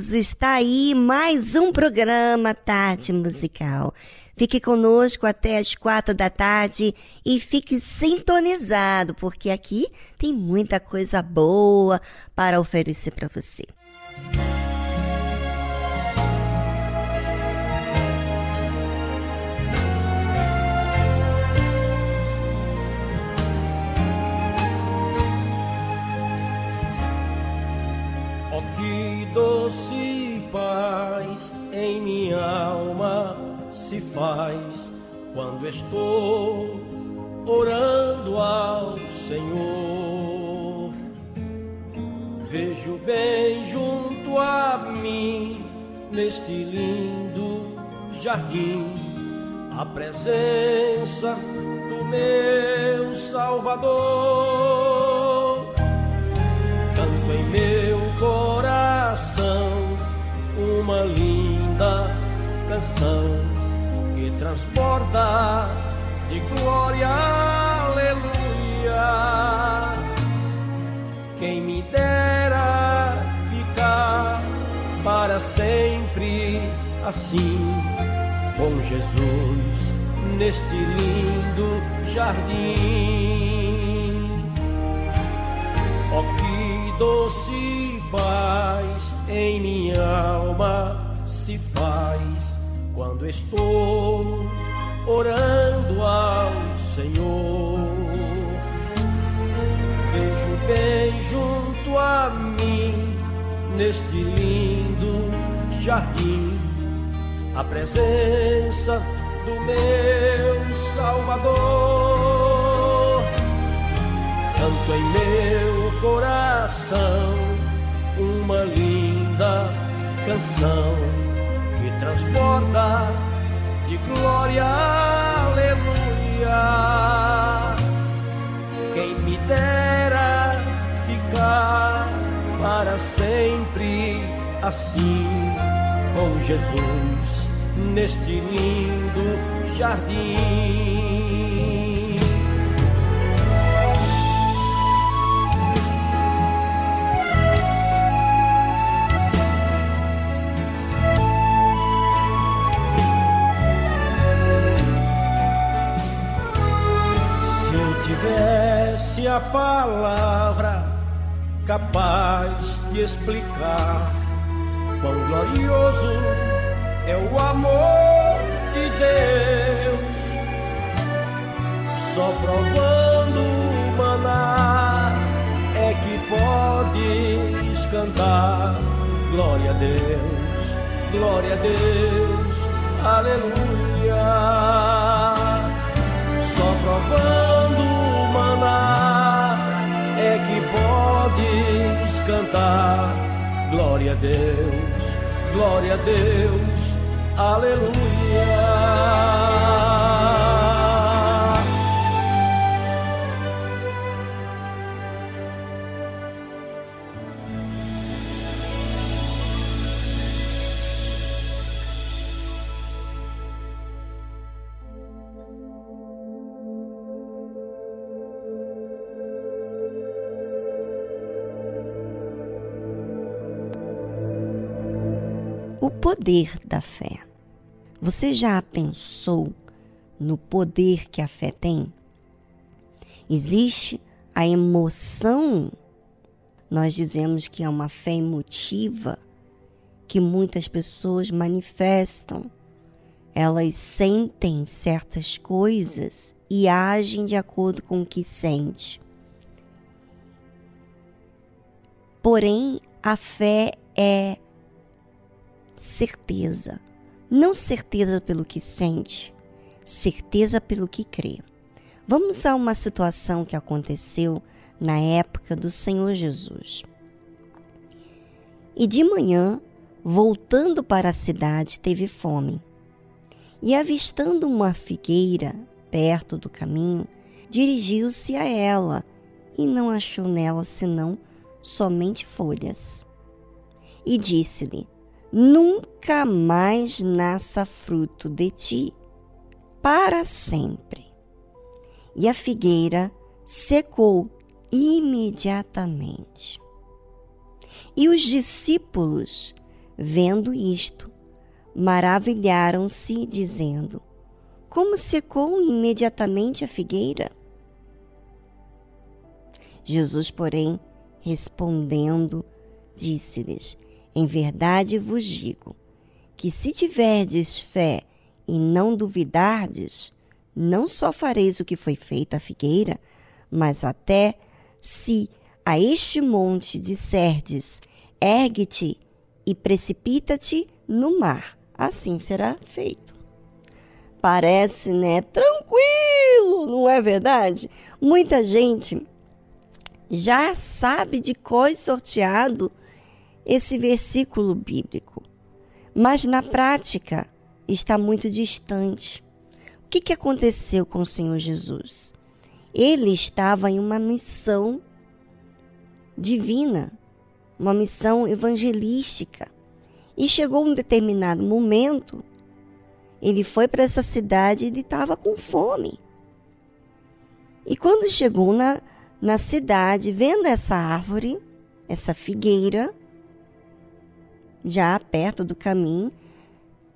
Todos. Está aí mais um programa Tarde Musical. Fique conosco até as quatro da tarde e fique sintonizado, porque aqui tem muita coisa boa para oferecer para você. Doce paz em minha alma se faz quando estou orando ao Senhor. Vejo bem junto a mim, neste lindo jardim, a presença do meu Salvador. Canto em meu coração uma linda canção que transporta de glória, aleluia. Quem me dera ficar para sempre assim com Jesus neste lindo jardim. Oh, que doce paz em minha alma se faz quando estou orando ao Senhor. Vejo bem junto a mim, neste lindo jardim, a presença do meu Salvador. Canto em meu coração uma linda canção que transporta de glória, aleluia. Quem me dera ficar para sempre assim com Jesus neste lindo jardim. A palavra capaz de explicar quão glorioso é o amor de Deus. Só provando o maná é que podes cantar glória a Deus, glória a Deus, aleluia. Só provando cantar glória a Deus, glória a Deus, aleluia. Poder da fé. Você já pensou no poder que a fé tem? Existe a emoção, nós dizemos que é uma fé emotiva, que muitas pessoas manifestam. Elas sentem certas coisas e agem de acordo com o que sente. Porém, a fé é certeza. Não certeza pelo que sente, certeza pelo que crê. Vamos a uma situação que aconteceu na época do Senhor Jesus. E de manhã, voltando para a cidade, teve fome. E avistando uma figueira perto do caminho, dirigiu-se a ela e não achou nela senão somente folhas. E disse-lhe: nunca mais nasça fruto de ti, para sempre. E a figueira secou imediatamente. E os discípulos, vendo isto, maravilharam-se, dizendo: Como secou imediatamente a figueira? Jesus, porém, respondendo, disse-lhes: em verdade vos digo que se tiverdes fé e não duvidardes, não só fareis o que foi feito à figueira, mas até se a este monte disserdes, ergue-te e precipita-te no mar, assim será feito. Parece, né, tranquilo, não é verdade? Muita gente já sabe de cor sorteado esse versículo bíblico, mas na prática está muito distante. O que, que aconteceu com o Senhor Jesus? Ele estava em uma missão divina, uma missão evangelística. E chegou um determinado momento, ele foi para essa cidade e ele estava com fome. E quando chegou na, na cidade, vendo essa árvore, essa figueira, já perto do caminho,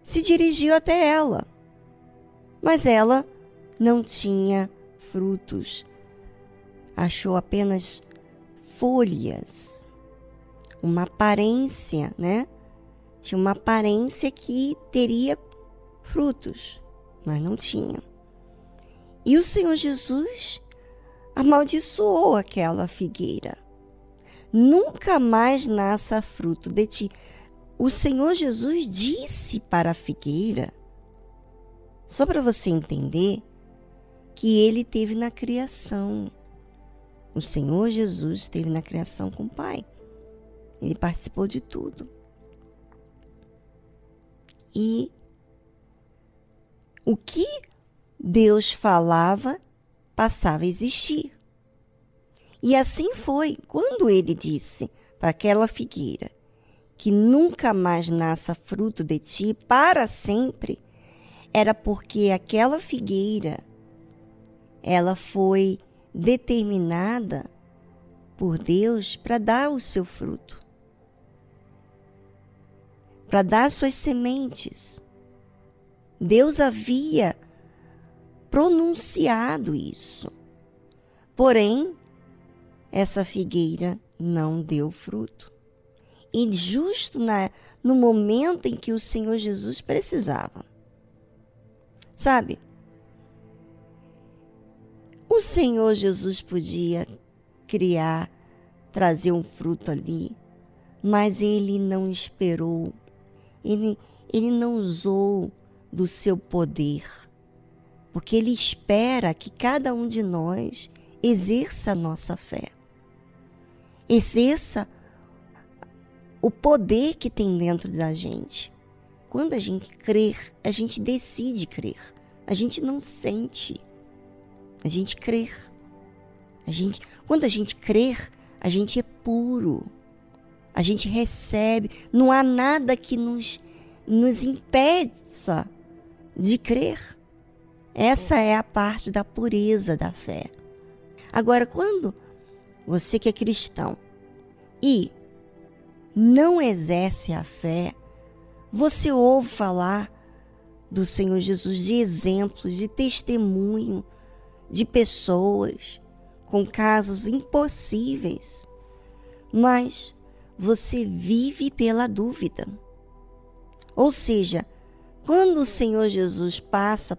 se dirigiu até ela. Mas ela não tinha frutos. Achou apenas folhas. Uma aparência, né? Tinha uma aparência que teria frutos, mas não tinha. E o Senhor Jesus amaldiçoou aquela figueira. Nunca mais nasça fruto de ti o Senhor Jesus disse para a figueira, só para você entender, que ele teve na criação. O Senhor Jesus esteve na criação com o Pai. Ele participou de tudo. E o que Deus falava passava a existir. E assim foi quando ele disse para aquela figueira: que nunca mais nasça fruto de ti para sempre, era porque aquela figueira ela foi determinada por Deus para dar o seu fruto, para dar suas sementes. Deus havia pronunciado isso. Porém, essa figueira não deu fruto. E justo na, no momento em que o Senhor Jesus precisava. Sabe? O Senhor Jesus podia criar, trazer um fruto ali, mas ele não esperou, ele, ele não usou do seu poder, porque ele espera que cada um de nós exerça a nossa fé, exerça o poder que tem dentro da gente. Quando a gente crer, a gente decide crer, a gente não sente, a gente crer. A gente, quando a gente crer, a gente é puro a gente recebe, não há nada que nos, nos impeça de crer. Essa é a parte da pureza da fé. Agora, quando você que é cristão e não exerce a fé, você ouve falar do Senhor Jesus de exemplos, de testemunho de pessoas com casos impossíveis. Mas você vive pela dúvida. Ou seja, quando o Senhor Jesus passa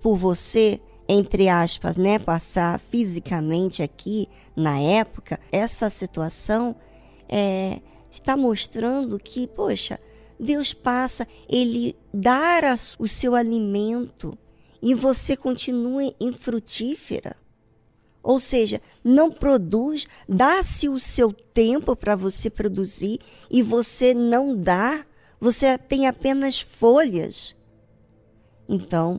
por você, entre aspas, né, passar fisicamente aqui na época, essa situação é, está mostrando que, poxa, Deus passa, Ele dá o seu alimento e você continua infrutífera. Ou seja, não produz, dá-se o seu tempo para você produzir e você não dá, você tem apenas folhas. Então,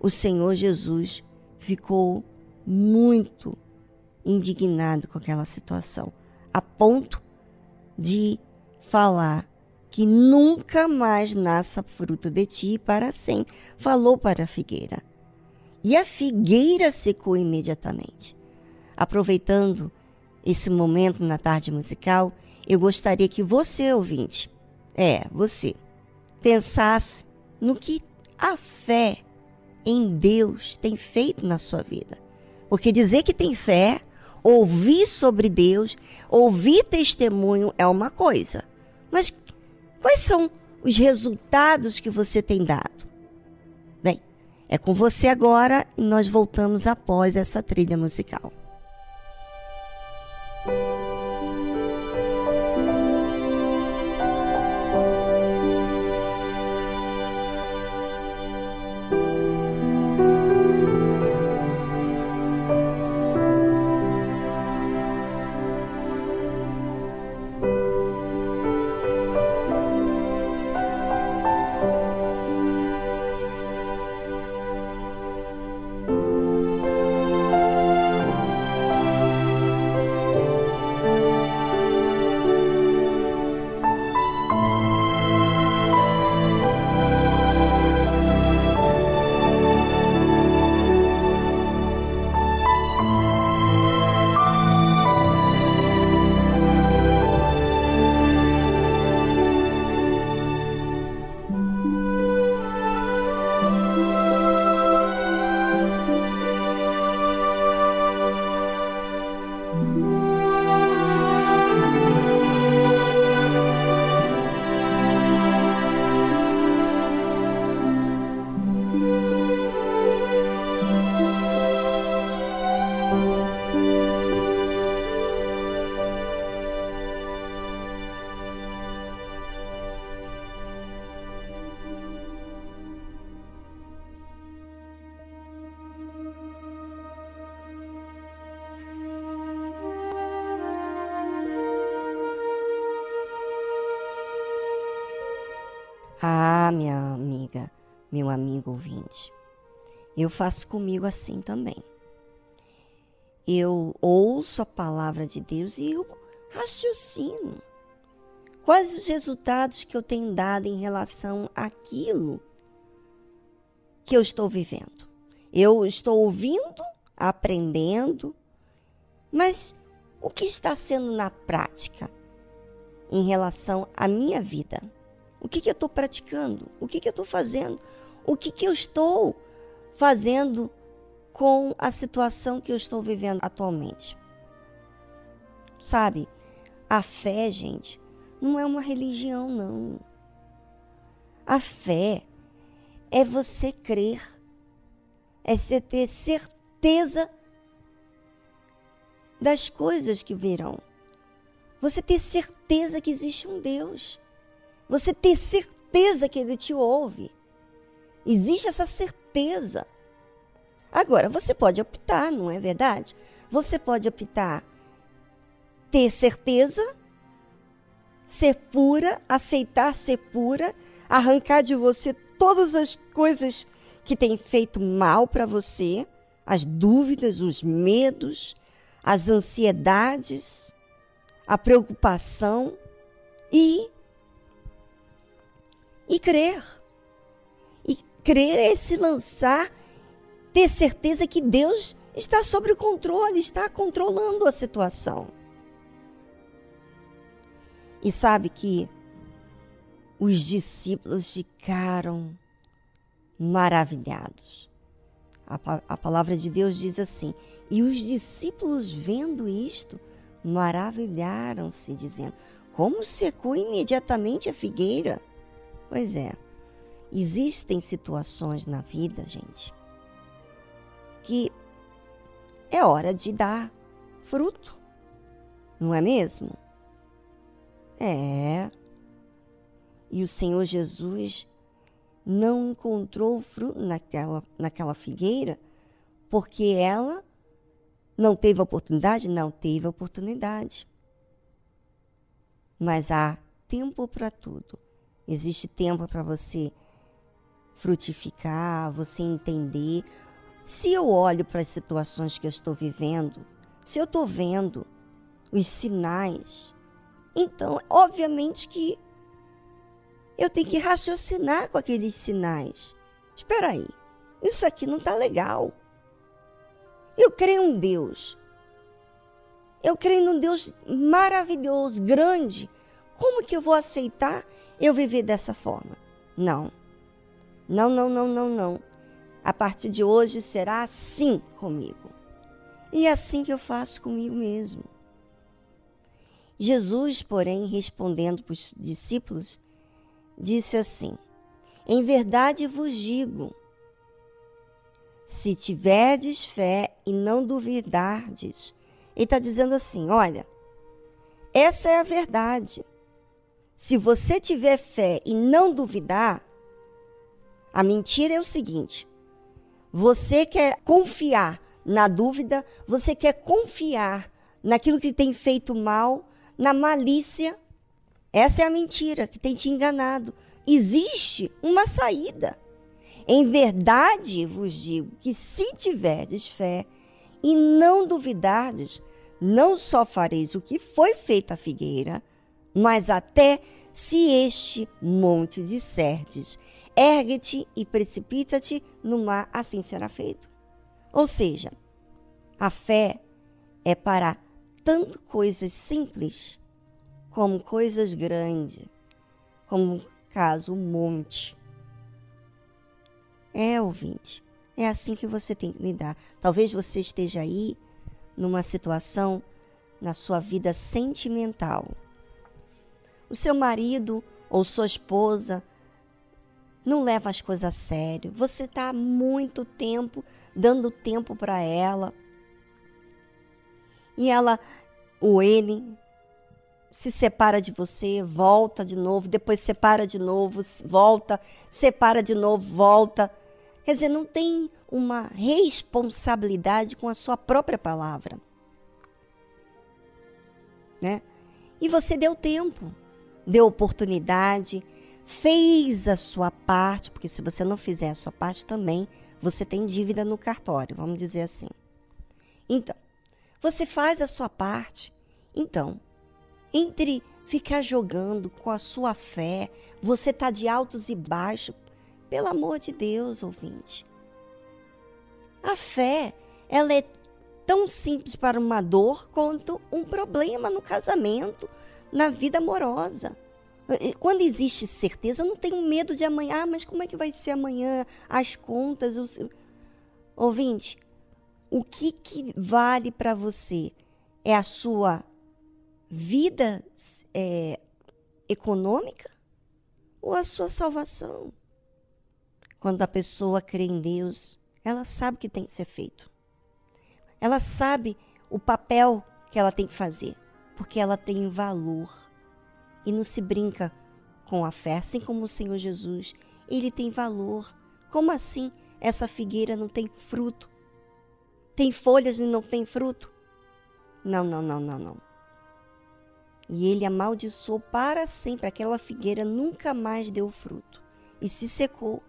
o Senhor Jesus ficou muito indignado com aquela situação, a ponto de falar que nunca mais nasça fruto de ti para sempre. Falou para a figueira. E a figueira secou imediatamente. Aproveitando esse momento na tarde musical, eu gostaria que você, ouvinte, é, você, pensasse no que a fé em Deus tem feito na sua vida. Porque dizer que tem fé, ouvir sobre Deus, ouvir testemunho é uma coisa. Mas quais são os resultados que você tem dado? Bem, é com você agora e nós voltamos após essa trilha musical. Meu amigo ouvinte, eu faço comigo assim também. Eu ouço a palavra de Deus e eu raciocino. Quais os resultados que eu tenho dado em relação àquilo que eu estou vivendo? Eu estou ouvindo, aprendendo, mas o que está sendo na prática em relação à minha vida? O que, que eu estou praticando? O que, que eu estou fazendo? O que, que eu estou fazendo com a situação que eu estou vivendo atualmente? Sabe? A fé, gente, não é uma religião, não. A fé é você crer, é você ter certeza das coisas que virão. Você ter certeza que existe um Deus. Você ter certeza que Ele te ouve. Existe essa certeza. Agora, você pode optar, não é verdade? Você pode optar ter certeza, ser pura, aceitar ser pura, arrancar de você todas as coisas que têm feito mal para você, as dúvidas, os medos, as ansiedades, a preocupação e e crer. Crer é se lançar, ter certeza que Deus está sob o controle, está controlando a situação. E sabe que os discípulos ficaram maravilhados. A, a, palavra de Deus diz assim: E os discípulos, vendo isto, maravilharam-se, dizendo: Como secou imediatamente a figueira? Pois é, existem situações na vida, gente, que é hora de dar fruto, não é mesmo? É. E o Senhor Jesus não encontrou fruto naquela, naquela figueira porque ela não teve oportunidade? Não teve oportunidade. Mas há tempo para tudo. Existe tempo para você frutificar, você entender. Se eu olho para as situações que eu estou vivendo, se eu estou vendo os sinais, então, obviamente que eu tenho que raciocinar com aqueles sinais. Espera aí, isso aqui não está legal. Eu creio em Deus. Eu creio num Deus maravilhoso, grande. Como que eu vou aceitar eu viver dessa forma? Não. Não, não, não, não, não. A partir de hoje será assim comigo. E é assim que eu faço comigo mesmo. Jesus, porém, respondendo para os discípulos, disse assim: Em verdade vos digo, se tiverdes fé e não duvidardes. Ele está dizendo assim: olha, essa é a verdade. Se você tiver fé e não duvidar, a mentira é o seguinte: você quer confiar na dúvida, você quer confiar naquilo que tem feito mal, na malícia. Essa é a mentira que tem te enganado. Existe uma saída. Em verdade vos digo que se tiverdes fé e não duvidardes, não só fareis o que foi feito à figueira, mas até se este monte disserdes, ergue-te e precipita-te no mar, assim será feito. Ou seja, a fé é para tanto coisas simples como coisas grandes, como caso o monte. É, ouvinte, é assim que você tem que lidar. Talvez você esteja aí numa situação na sua vida sentimental. O seu marido ou sua esposa não leva as coisas a sério. Você está muito tempo dando tempo para ela. E ela ou ele se separa de você, volta de novo, depois separa de novo, volta, separa de novo, volta. Quer dizer, não tem uma responsabilidade com a sua própria palavra. Né? E você deu tempo, deu oportunidade, fez a sua parte, porque se você não fizer a sua parte também, você tem dívida no cartório, vamos dizer assim. Então, você faz a sua parte. Então, entre ficar jogando com a sua fé, você tá de altos e baixos, pelo amor de Deus, ouvinte. A fé, ela é tão simples para uma dor quanto um problema no casamento, na vida amorosa. Quando existe certeza, eu não tenho medo de amanhã. Ah, mas como é que vai ser amanhã? As contas. Os... Ouvinte, o que, que vale para você é a sua vida é, econômica ou a sua salvação. Quando a pessoa crê em Deus, ela sabe o que tem que ser feito. Ela sabe o papel que ela tem que fazer, porque ela tem valor. E não se brinca com a fé, assim como o Senhor Jesus, ele tem valor. Como assim essa figueira não tem fruto? Tem folhas e não tem fruto? Não, não, não, não, não. E ele amaldiçoou para sempre. Aquela figueira nunca mais deu fruto e se secou.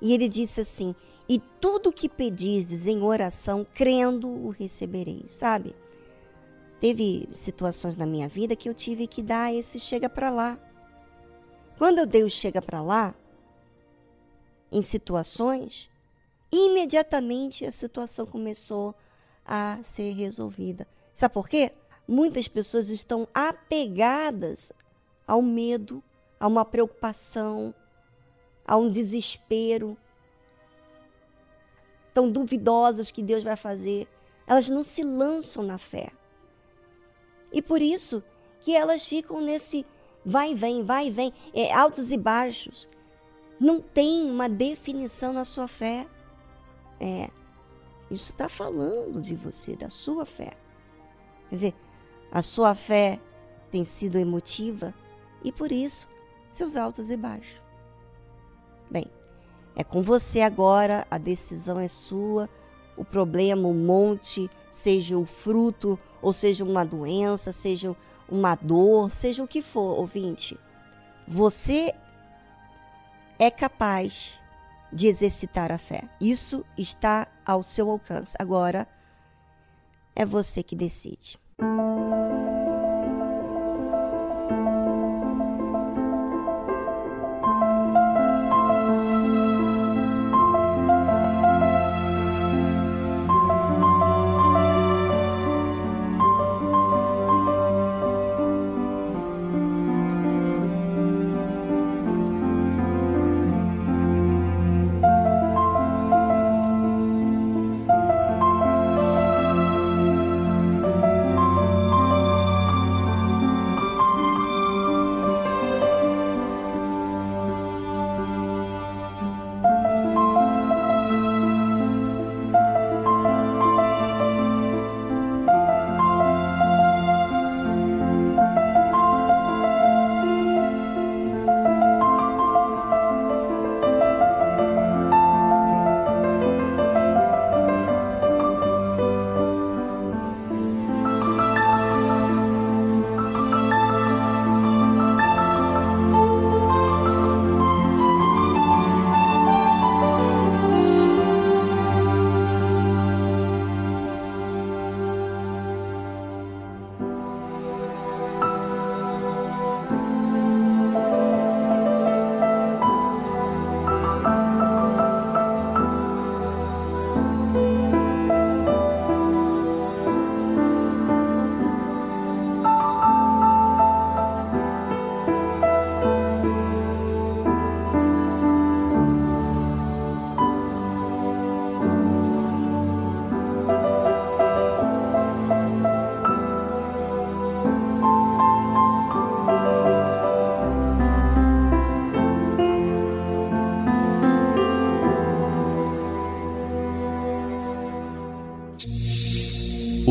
E ele disse assim: E tudo que pedizes em oração, crendo, o recebereis. Sabe? Teve situações na minha vida que eu tive que dar esse chega para lá. Quando eu dei o chega para lá, em situações, imediatamente a situação começou a ser resolvida. Sabe por quê? Muitas pessoas estão apegadas ao medo, a uma preocupação, a um desespero. Tão duvidosas que Deus vai fazer. Elas não se lançam na fé. E por isso que elas ficam nesse vai e vem, vai e vem, é, altos e baixos. Não tem uma definição na sua fé. É, isso está falando de você, da sua fé. Quer dizer, a sua fé tem sido emotiva e por isso seus altos e baixos. Bem, é com você agora, a decisão é sua. O problema, o monte, seja o fruto, ou seja uma doença, seja uma dor, seja o que for, ouvinte. Você é capaz de exercitar a fé. Isso está ao seu alcance. Agora é você que decide.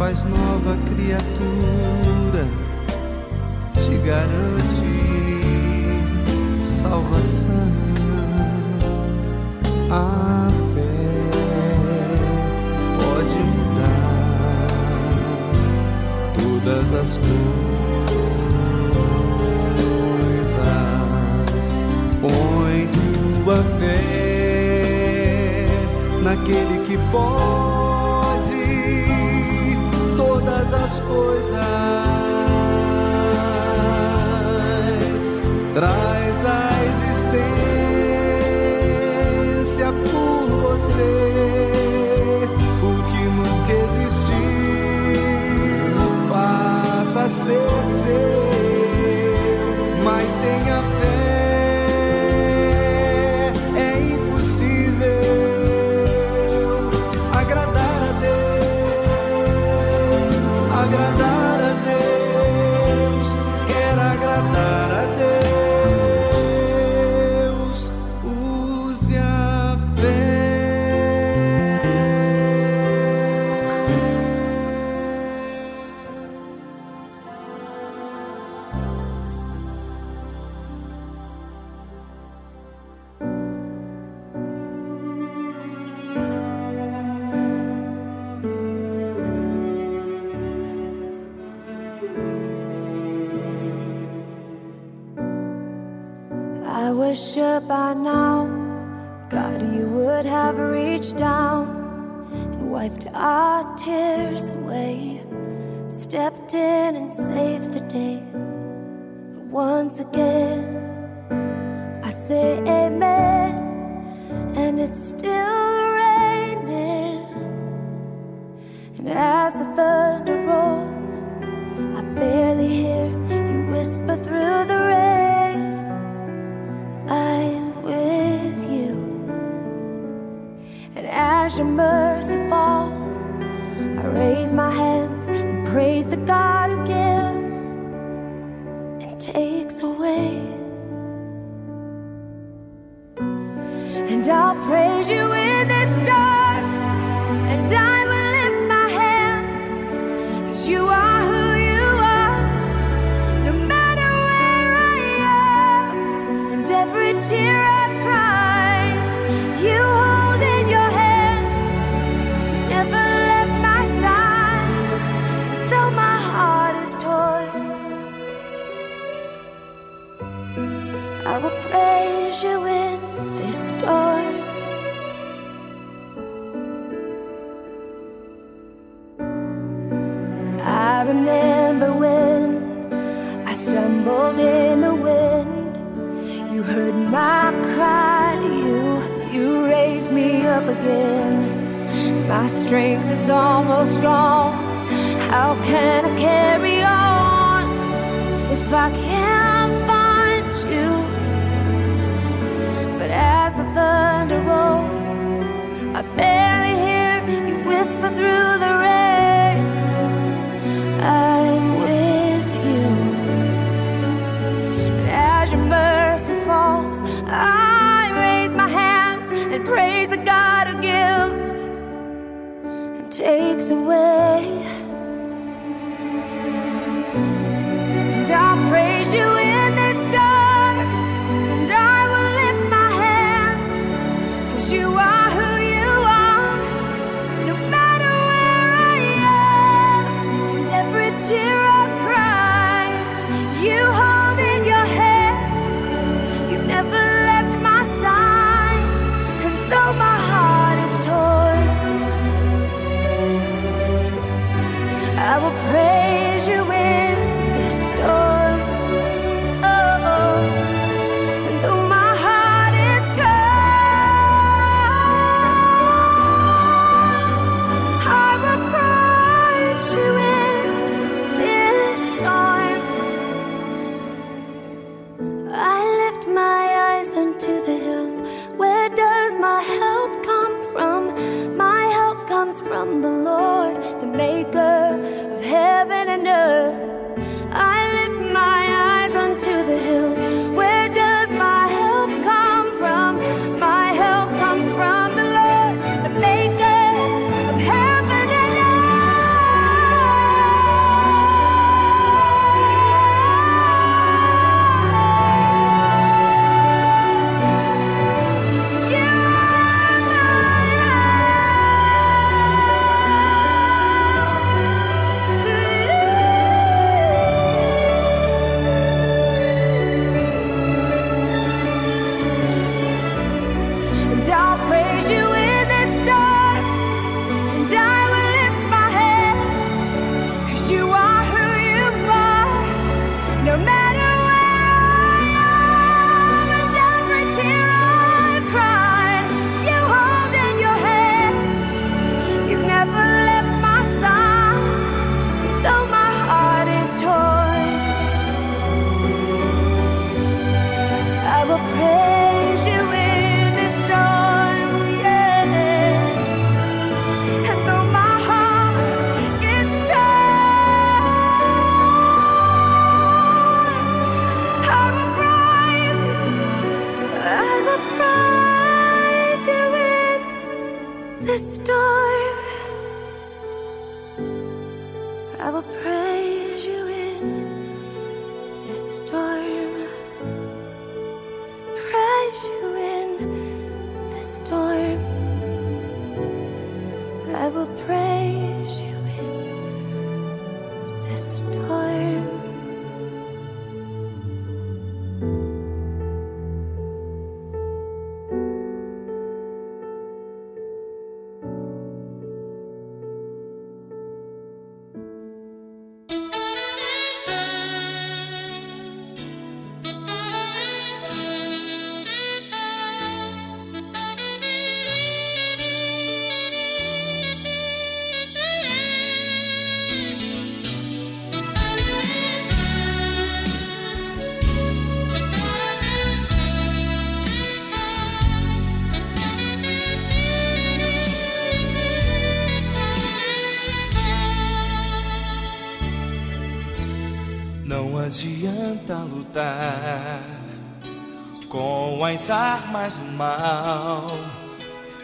faz nova criatura, te garante salvação. A fé pode mudar todas as coisas. Põe tua fé naquele que pode coisas, traz a existência por você. O que nunca existiu passa a ser seu, mas sem a fé.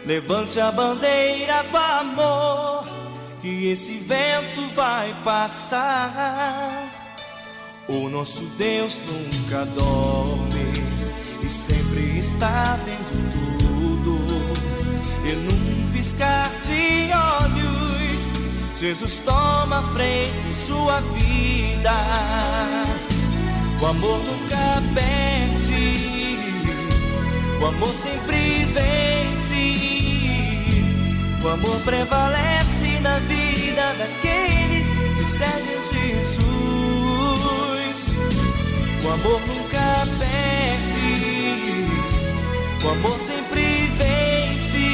Levante a bandeira do amor, que esse vento vai passar. O nosso Deus nunca dorme e sempre está vendo tudo. E num piscar de olhos, Jesus toma a frente em sua vida. O amor nunca perde, o amor sempre vence. O amor prevalece na vida daquele que segue a Jesus. O amor nunca perde, o amor sempre vence.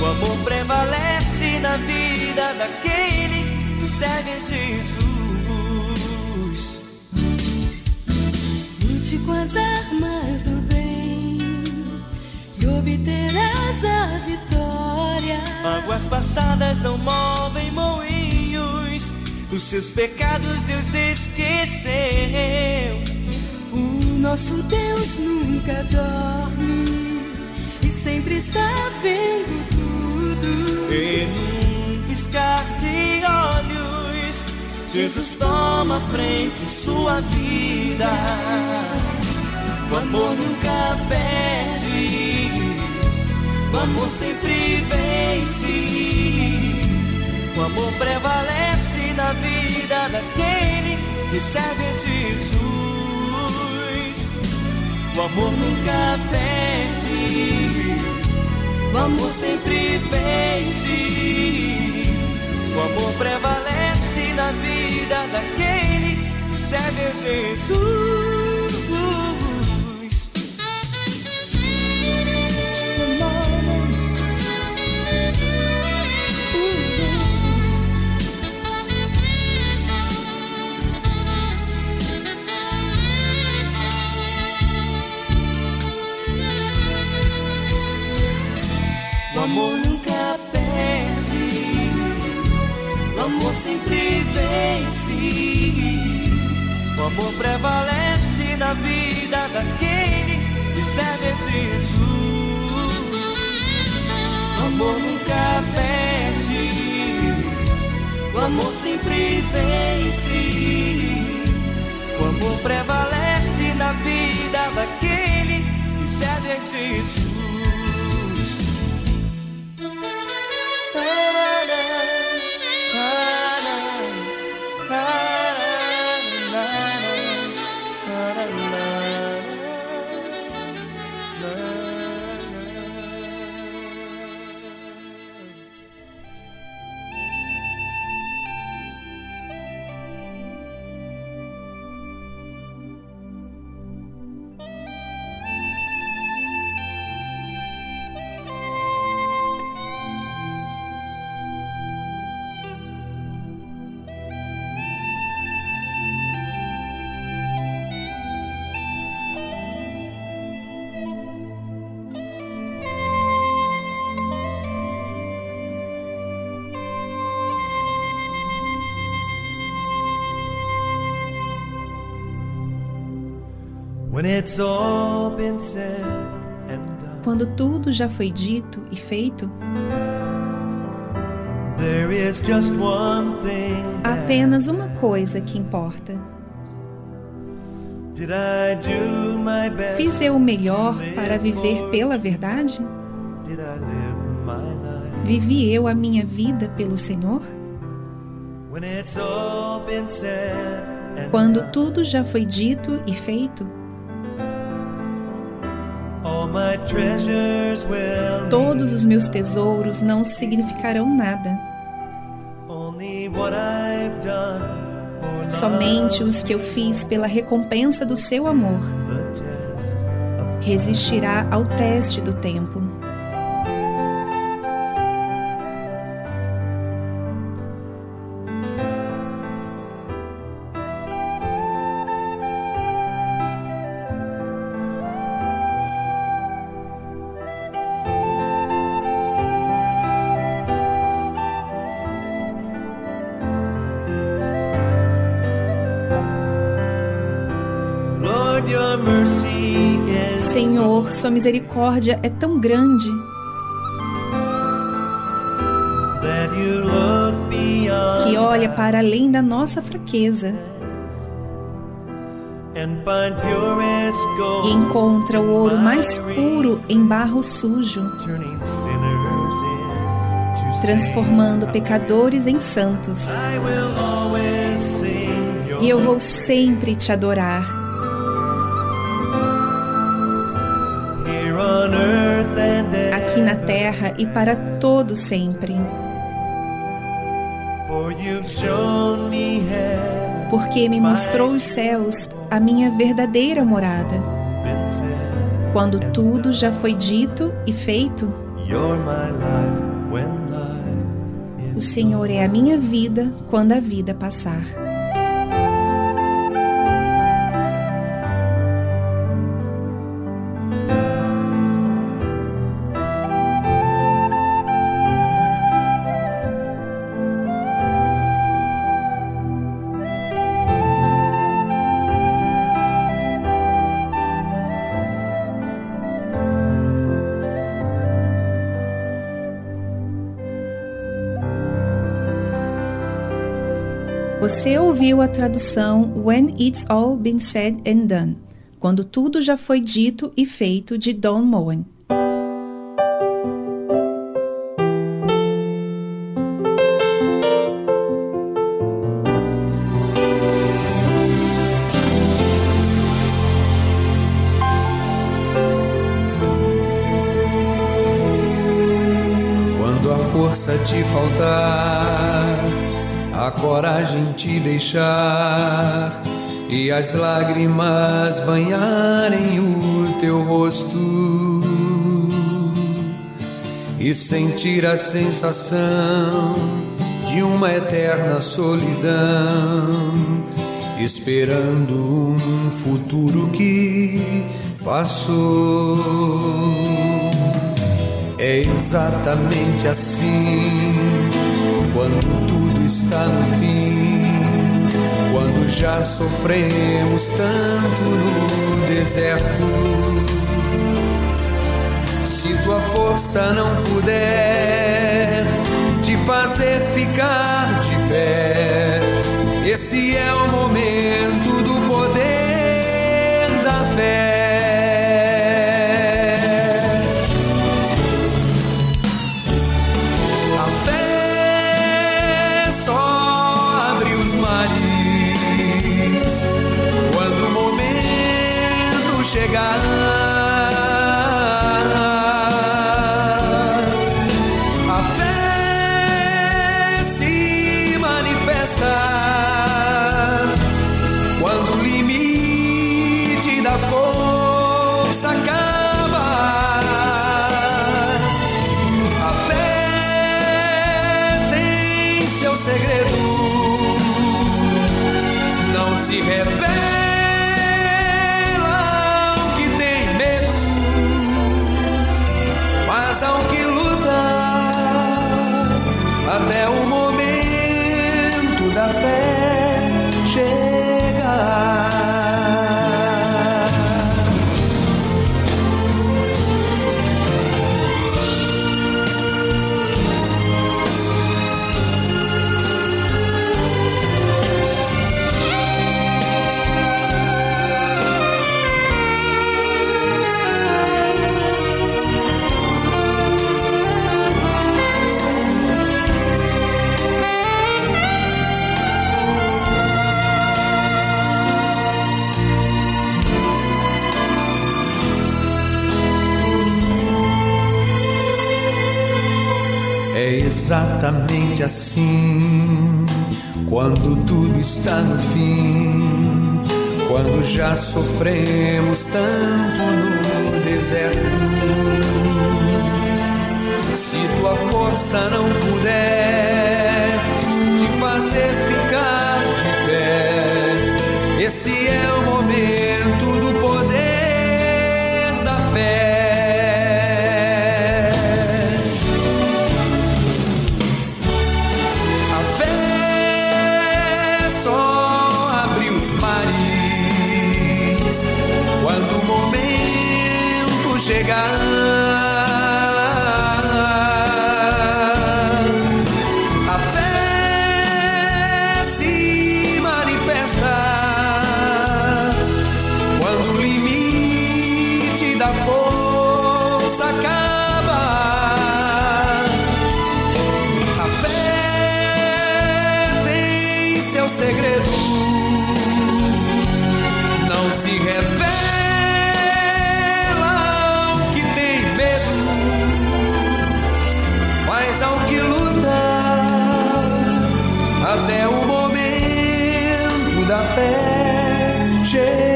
O amor prevalece na vida daquele que segue a Jesus. Lute com as armas do bem e obterás a vitória Águas passadas não movem moinhos. Os seus pecados Deus esqueceu. O nosso Deus nunca dorme e sempre está vendo tudo. E num piscar de olhos, Jesus toma frente em sua vida. O amor nunca perde, o amor sempre vence. O amor prevalece na vida daquele que serve Jesus. O amor nunca perde. O amor sempre vence. O amor prevalece na vida daquele que serve Jesus. O amor prevalece na vida daquele que serve a Jesus. O amor nunca perde. O amor sempre vence. O amor prevalece na vida daquele que serve a Jesus. Quando tudo já foi dito e feito, há apenas uma coisa que importa. Fiz eu o melhor para viver pela verdade? Vivi eu a minha vida pelo Senhor? Quando tudo já foi dito e feito, todos os meus tesouros não significarão nada. Somente os que eu fiz pela recompensa do seu amor resistirá ao teste do tempo. Sua misericórdia é tão grande. Que olha para além da nossa fraqueza. E encontra o ouro mais puro em barro sujo, transformando pecadores em santos. E eu vou sempre te adorar, terra e para todo sempre, porque me mostrou os céus, a minha verdadeira morada. Quando tudo já foi dito e feito, O Senhor é a minha vida quando a vida passar. Você ouviu a tradução When It's All Been Said and Done, quando tudo já foi dito e feito de Don Moen. Quando a força te faltar, coragem te deixar e as lágrimas banharem o teu rosto e sentir a sensação de uma eterna solidão, esperando um futuro que passou. É exatamente assim quando está no fim, quando já sofremos tanto no deserto. Se tua força não puder te fazer ficar de pé, esse é o momento do poder da fé. Chegar. A fé se manifesta quando o limite da força acaba. A fé tem seu segredo, não se revela exatamente assim quando tudo está no fim, quando já sofremos tanto no deserto. Se tua força não puder te fazer ficar de pé, esse é o momento momento da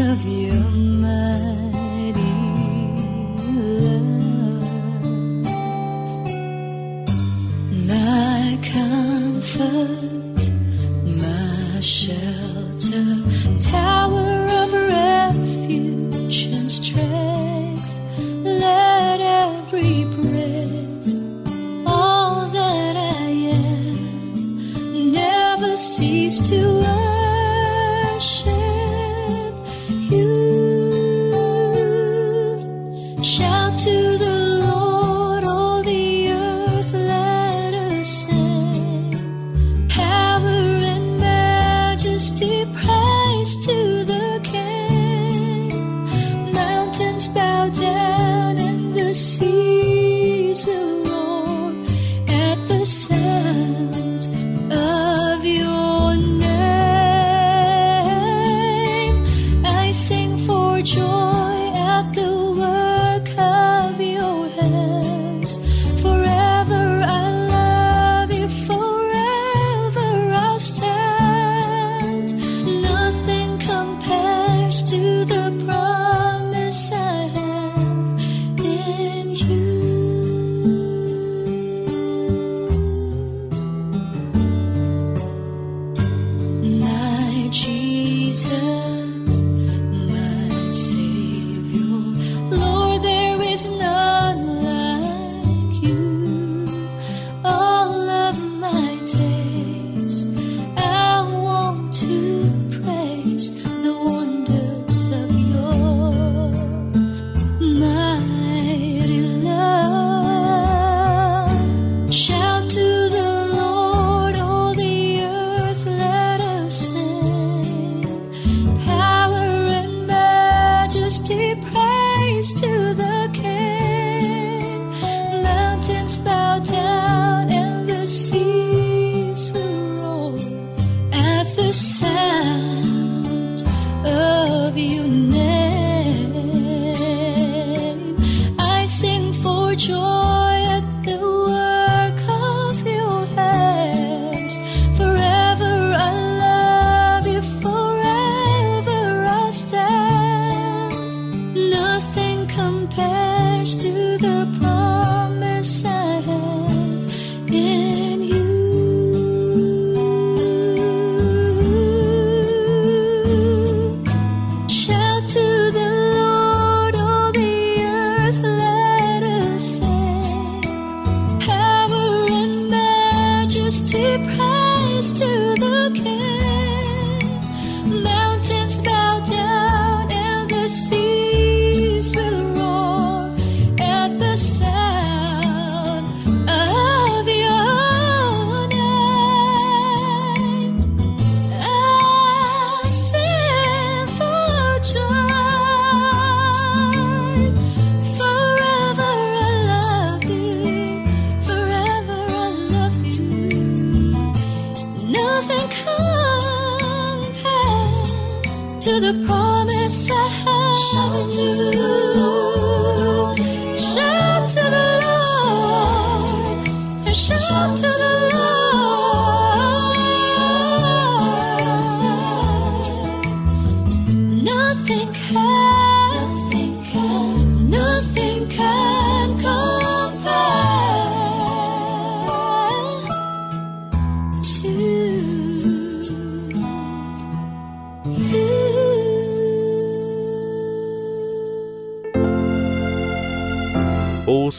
of you.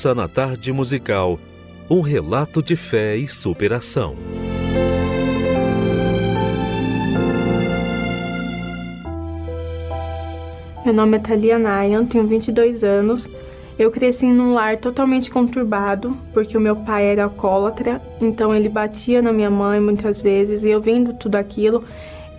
ouça na tarde musical um relato de fé e superação. Meu nome é Thalia Nayan, tenho 22 anos. Eu cresci num lar totalmente conturbado, porque o meu pai era alcoólatra, então ele batia na minha mãe muitas vezes, e eu vendo tudo aquilo,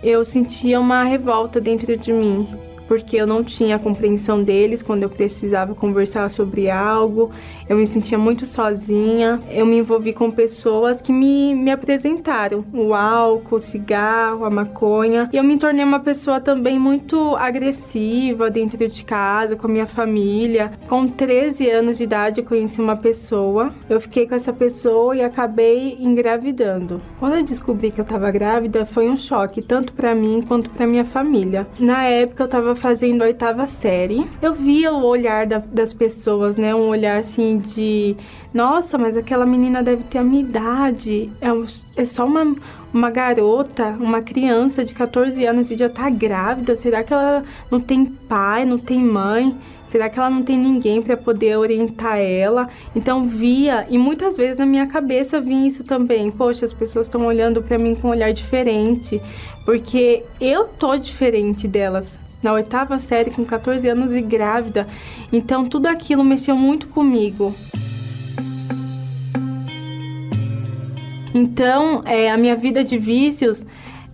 eu sentia uma revolta dentro de mim porque eu não tinha a compreensão deles quando eu precisava conversar sobre algo. Eu me sentia muito sozinha. Eu me envolvi com pessoas que me, me apresentaram o álcool, o cigarro, a maconha. E eu me tornei uma pessoa também muito agressiva dentro de casa, com a minha família. Com 13 anos de idade, eu conheci uma pessoa. Eu fiquei com essa pessoa e acabei engravidando. Quando eu descobri que eu estava grávida, foi um choque, tanto para mim quanto para minha família. Na época, eu estava fazendo a oitava série. Eu via o olhar da- das pessoas, né? Um olhar assim de nossa, mas aquela menina deve ter a minha idade. É, um- é só uma, uma garota, uma criança de 14 anos e já tá grávida. Será que ela não tem pai, não tem mãe? Será que ela não tem ninguém para poder orientar ela? Então via, e muitas vezes na minha cabeça vinha isso também. Poxa, as pessoas estão olhando para mim com um olhar diferente, porque eu tô diferente delas. Na oitava série, com 14 anos e grávida. Então tudo aquilo mexeu muito comigo. Então, é, a minha vida de vícios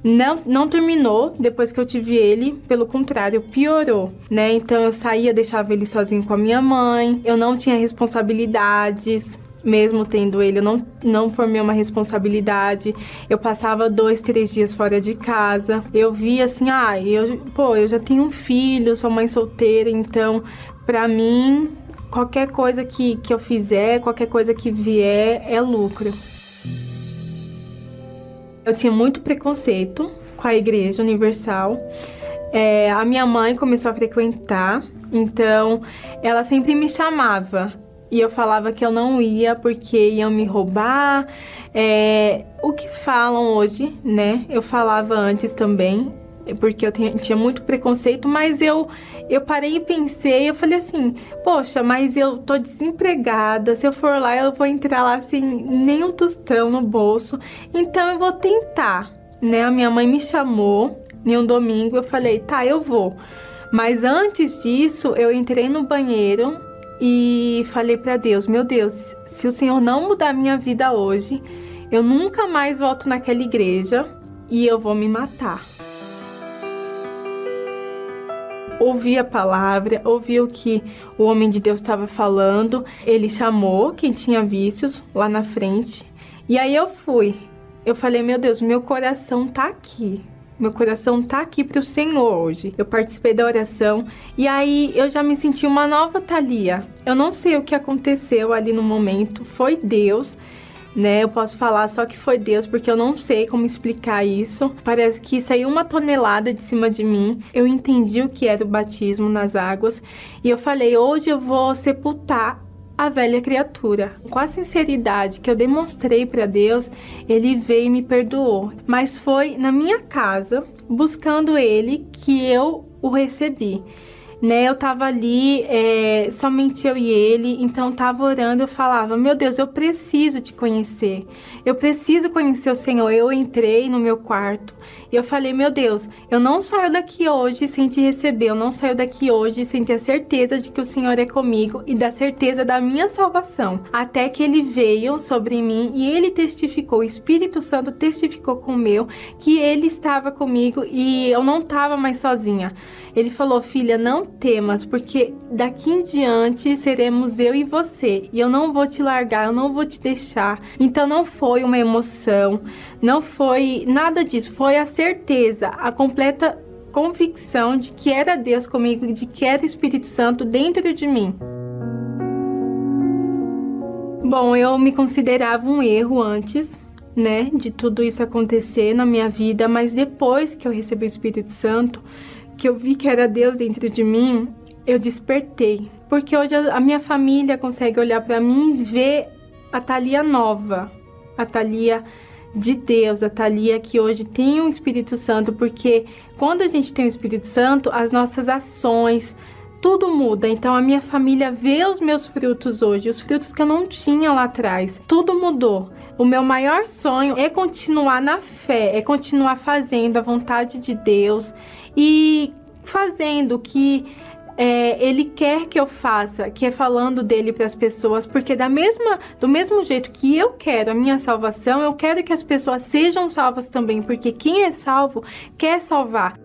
não, não terminou depois que eu tive ele, pelo contrário, piorou, né? Então eu saía, deixava ele sozinho com a minha mãe, eu não tinha responsabilidades. Mesmo tendo ele, eu não, não formei uma responsabilidade. Eu passava dois, três dias fora de casa. Eu via assim, ah, eu, pô, eu já tenho um filho, sou mãe solteira, então, pra mim, qualquer coisa que, que eu fizer, qualquer coisa que vier, é lucro. Eu tinha muito preconceito com a Igreja Universal. É, a minha mãe começou a frequentar, então ela sempre me chamava e eu falava que eu não ia porque iam me roubar. É, o que falam hoje, né? Eu falava antes também, porque eu tinha, muito preconceito, mas eu eu parei e pensei, eu falei assim, poxa, mas eu tô desempregada, se eu for lá eu vou entrar lá assim, nem um tostão no bolso, então eu vou tentar, né? A minha mãe me chamou em um domingo, eu falei, tá, eu vou. Mas antes disso, eu entrei no banheiro e falei para Deus, meu Deus, se o Senhor não mudar minha vida hoje, eu nunca mais volto naquela igreja e eu vou me matar ouvi a palavra, ouvi o que o homem de Deus estava falando. Ele chamou quem tinha vícios lá na frente. E aí eu fui. Eu falei, meu Deus, meu coração tá aqui. Meu coração tá aqui pro Senhor hoje. Eu participei da oração e aí eu já me senti uma nova Thalia. Eu não sei o que aconteceu ali no momento, foi Deus né? Eu posso falar só que foi Deus, porque eu não sei como explicar isso. Parece que saiu uma tonelada de cima de mim. Eu entendi o que era o batismo nas águas e eu falei: hoje eu vou sepultar a velha criatura. Com a sinceridade que eu demonstrei para Deus, ele veio e me perdoou. Mas foi na minha casa, buscando ele, que eu o recebi né? Eu tava ali, é, somente eu e ele, então tava orando, eu falava, meu Deus, eu preciso te conhecer, eu preciso conhecer o Senhor. Eu entrei no meu quarto e eu falei, meu Deus, eu não saio daqui hoje sem te receber, eu não saio daqui hoje sem ter a certeza de que o Senhor é comigo e da certeza da minha salvação. Até que ele veio sobre mim e ele testificou, o Espírito Santo testificou com o meu que ele estava comigo e eu não estava mais sozinha. Ele falou, filha, não temas, porque daqui em diante seremos eu e você, e eu não vou te largar, eu não vou te deixar. Então não foi uma emoção, não foi nada disso, foi a certeza, a completa convicção de que era Deus comigo, de que era o Espírito Santo dentro de mim. Bom, eu me considerava um erro antes, né, de tudo isso acontecer na minha vida, mas depois que eu recebi o Espírito Santo, que eu vi que era Deus dentro de mim, eu despertei. Porque hoje a minha família consegue olhar para mim e ver a Thalia nova, a Thalia de Deus, a Thalia que hoje tem um Espírito Santo, porque quando a gente tem o Espírito Santo, as nossas ações, tudo muda. Então a minha família vê os meus frutos hoje, os frutos que eu não tinha lá atrás. Tudo mudou. O meu maior sonho é continuar na fé, é continuar fazendo a vontade de Deus e fazendo o que é, Ele quer que eu faça, que é falando dele para as pessoas, porque da mesma, do mesmo jeito que eu quero a minha salvação, eu quero que as pessoas sejam salvas também, porque quem é salvo quer salvar.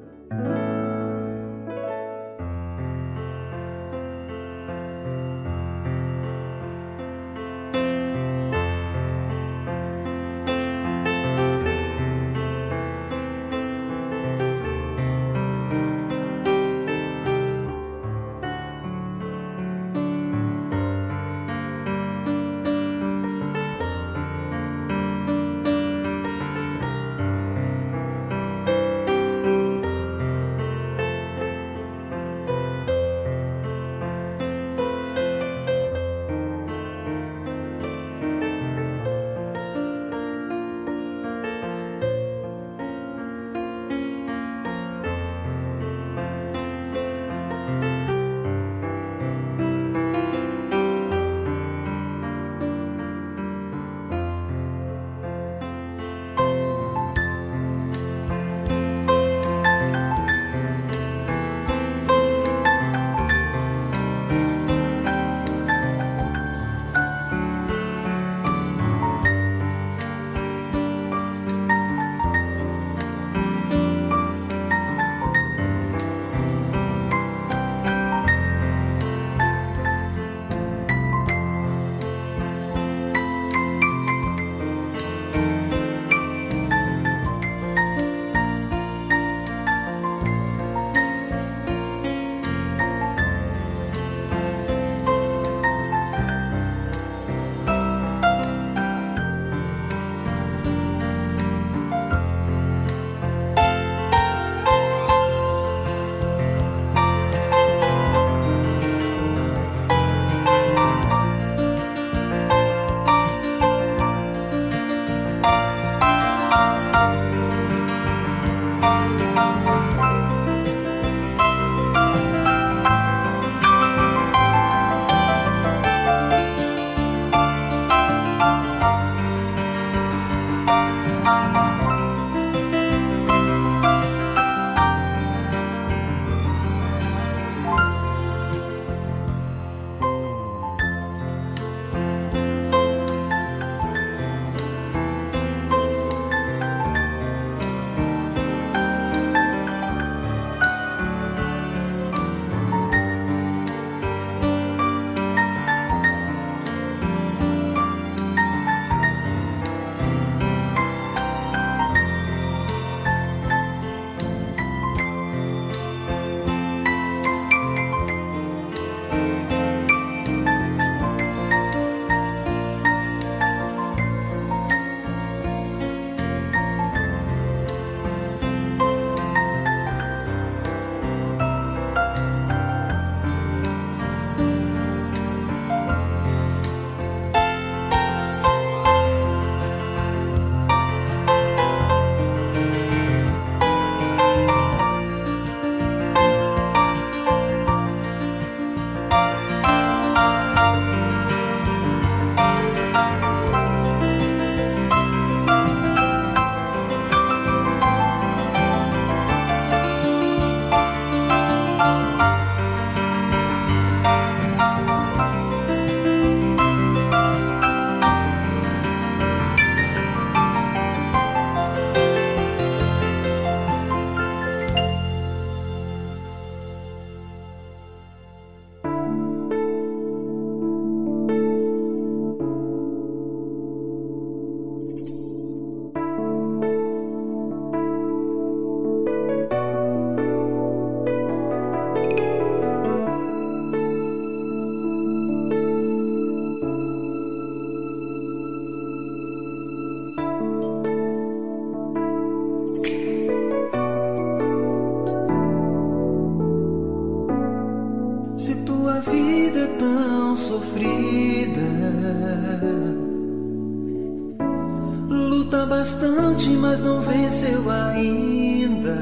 Luta bastante, mas não venceu ainda.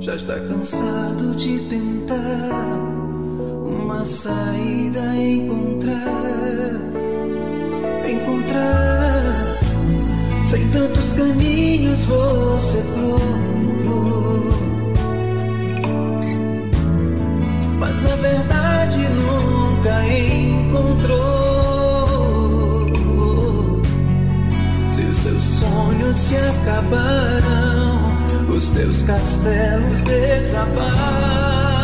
Já está cansado de tentar uma saída encontrar. Encontrar. Sem tantos caminhos você procurou. Se acabaram, os teus castelos desabaram.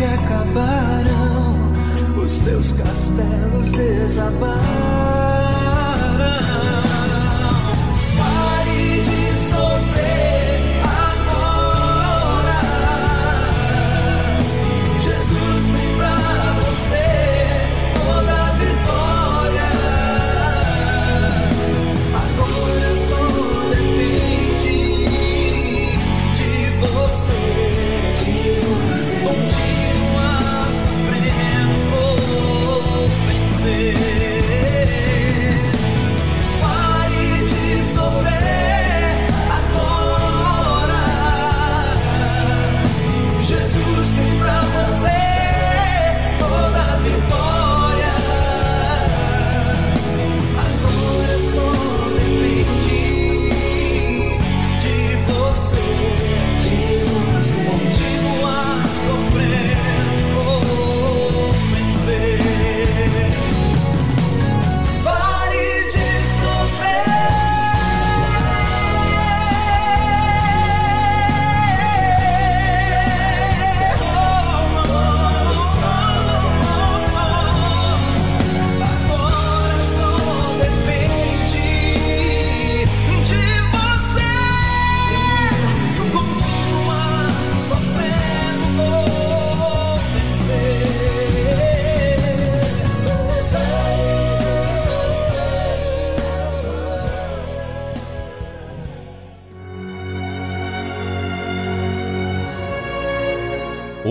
Se acabaram, os teus castelos desabaram.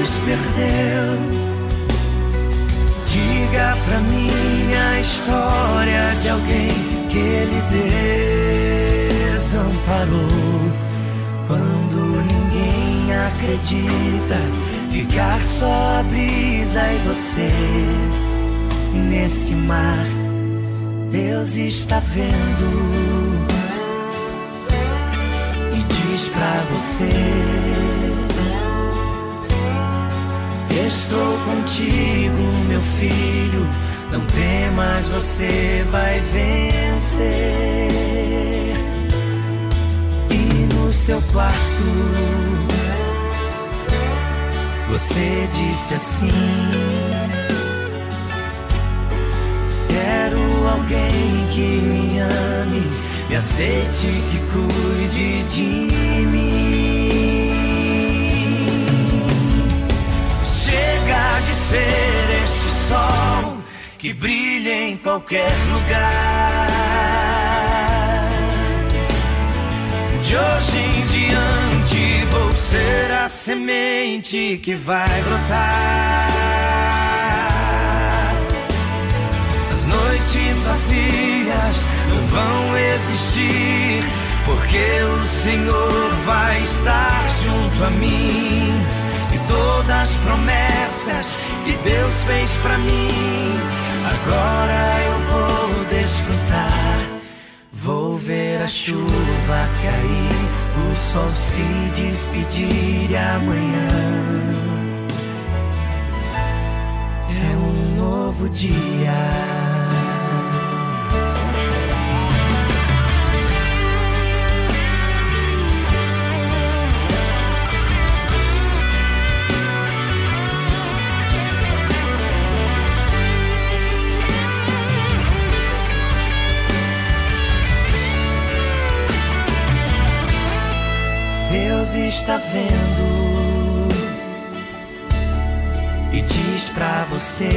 Jesus perdeu. Diga pra mim a história de alguém que ele desamparou. Quando ninguém acredita, ficar só a brisa e você nesse mar. Deus está vendo e diz pra você. Estou contigo, meu filho. Não temas, você vai vencer. E no seu quarto, você disse assim: Quero alguém que me ame, me aceite, que cuide de mim. De ser este só que brilha em qualquer lugar. De hoje em diante vou ser a semente que vai brotar. As noites vazias não vão existir, porque o Senhor vai estar junto a mim. Todas as promessas que Deus fez pra mim, agora eu vou desfrutar. Vou ver a chuva cair, o sol se despedir e amanhã é um novo dia. Deus está vendo e diz pra você: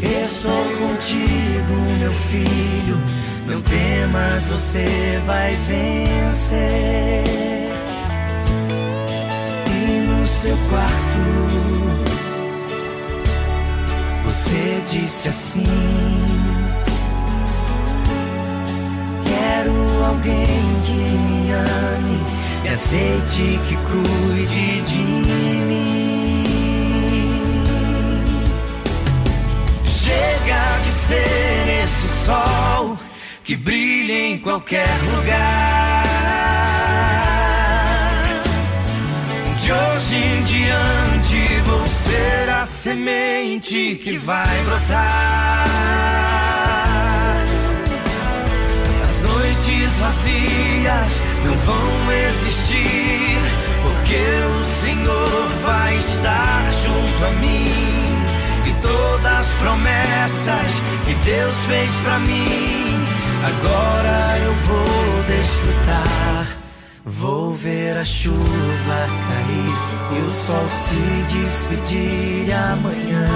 Estou contigo, meu filho. Não temas, você vai vencer. E no seu quarto, você disse assim. Alguém que me ame, me aceite, que cuide de mim. Chega de ser esse sol que brilha em qualquer lugar. De hoje em diante vou ser a semente que vai brotar. Vazias não vão existir, porque o Senhor vai estar junto a mim. E todas as promessas que Deus fez pra mim, agora eu vou desfrutar. Vou ver a chuva cair e o sol se despedir amanhã.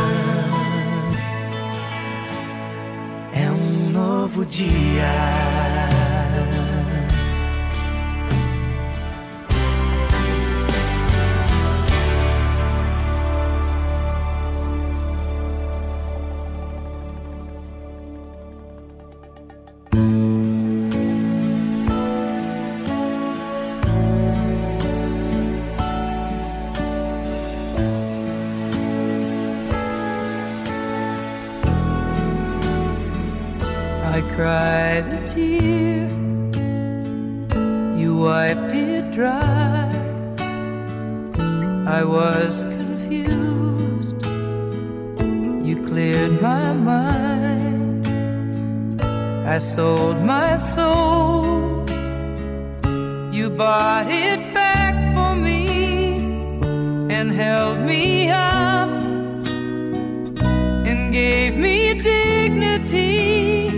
É um novo dia. And held me up and gave me dignity.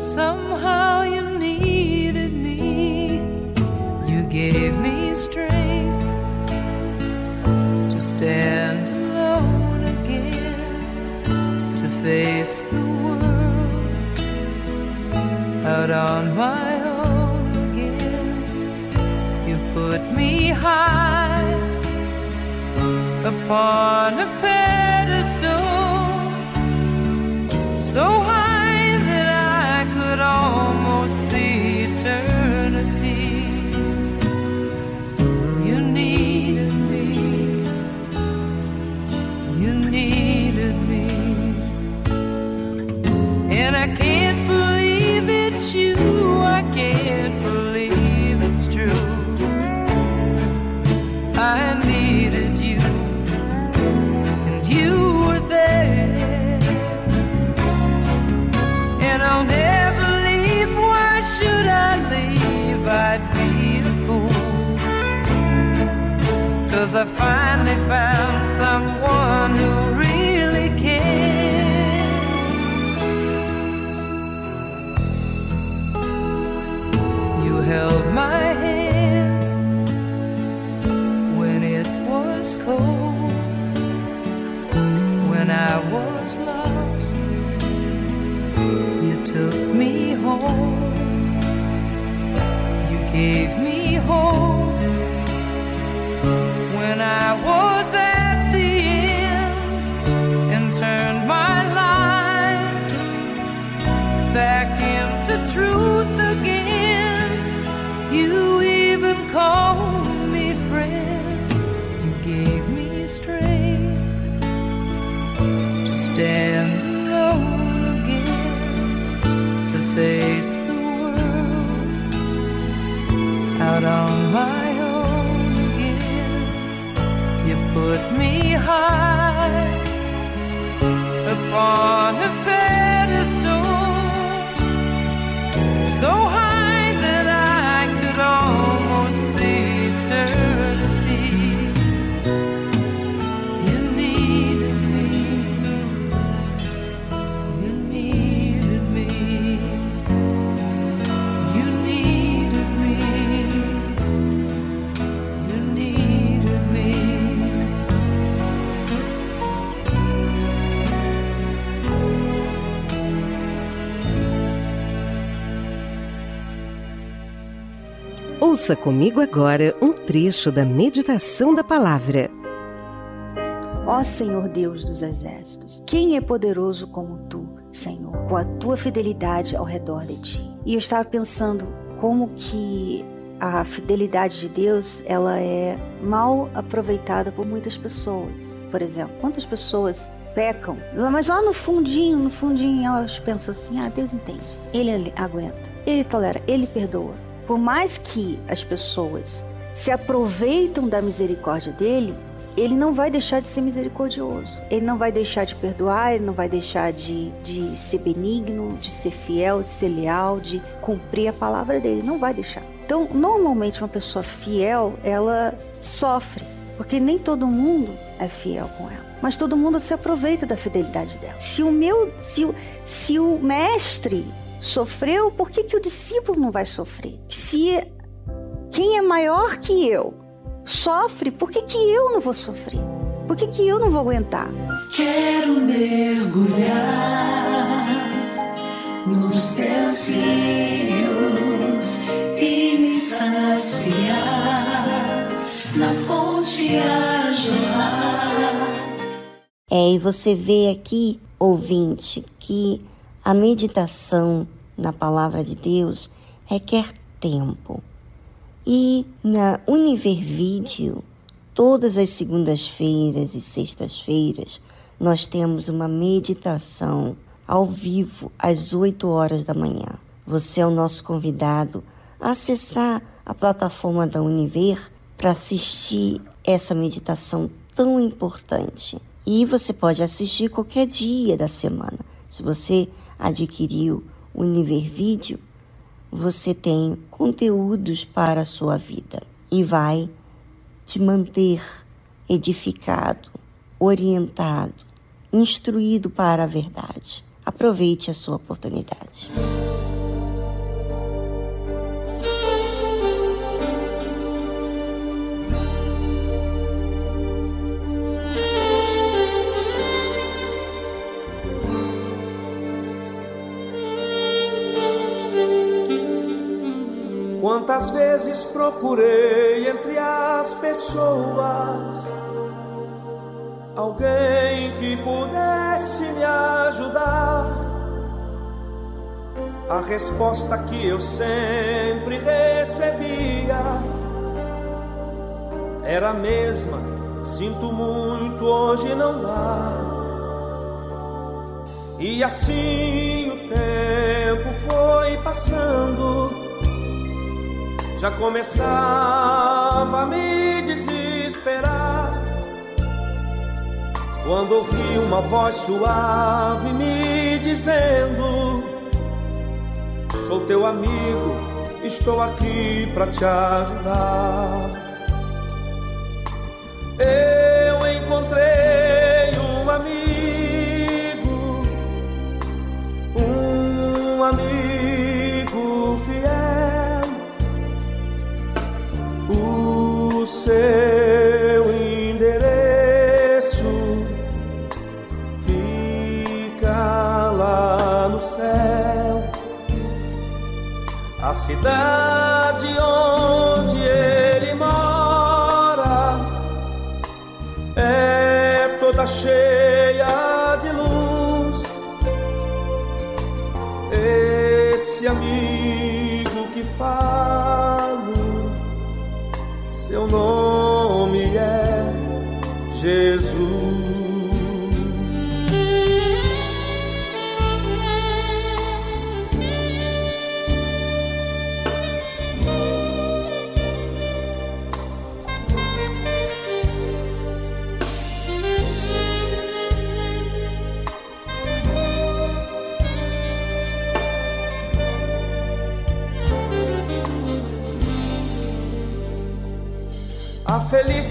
Somehow you needed me. You gave me strength to stand alone again, to face the world out on my own again. You put me high upon a pedestal so high that I could almost see eternity. Cause I finally found someone who really cares. You held my hand when it was cold, when I was lost. You took me home, you gave me hope. I was at the end and turned my life back into truth again. You even called me friend, you gave me strength to stand. on a pedestal so high. Ouça comigo agora um trecho da meditação da palavra. Ó Senhor Deus dos exércitos, quem é poderoso como tu, Senhor, com a tua fidelidade ao redor de ti? E eu estava pensando como que a fidelidade de Deus, ela é mal aproveitada por muitas pessoas. Por exemplo, quantas pessoas pecam, mas lá no fundinho, no fundinho elas pensam assim: "Ah, Deus entende. Ele aguenta. Ele tolera, ele perdoa". Por mais que as pessoas se aproveitam da misericórdia dele, ele não vai deixar de ser misericordioso. Ele não vai deixar de perdoar, ele não vai deixar de, de ser benigno, de ser fiel, de ser leal, de cumprir a palavra dele. Não vai deixar. Então, normalmente, uma pessoa fiel, ela sofre, porque nem todo mundo é fiel com ela. Mas todo mundo se aproveita da fidelidade dela. Se o meu, se o, se o mestre sofreu, por que, que o discípulo não vai sofrer? Se quem é maior que eu sofre, por que, que eu não vou sofrer? Por que, que eu não vou aguentar? Quero mergulhar nos teus rios e me saciar na fonte a jorrar. É, e você vê aqui, ouvinte, que a meditação na palavra de Deus requer tempo. E na Univer Video, todas as segundas-feiras e sextas-feiras, nós temos uma meditação ao vivo às 8 horas da manhã. Você é o nosso convidado a acessar a plataforma da Univer para assistir essa meditação tão importante. E você pode assistir qualquer dia da semana. Se você adquiriu o Univer Video, você tem conteúdos para a sua vida e vai te manter edificado, orientado, instruído para a verdade. Aproveite a sua oportunidade. Quantas vezes procurei entre as pessoas alguém que pudesse me ajudar. A resposta que eu sempre recebia era a mesma: sinto muito, hoje não dá. E assim o tempo foi passando já começava a me desesperar. Quando ouvi uma voz suave me dizendo: Sou teu amigo, estou aqui para te ajudar. Eu encontrei seu endereço fica lá no céu, a cidade onde ele mora é toda cheia de luz. Esse amigo que falo seu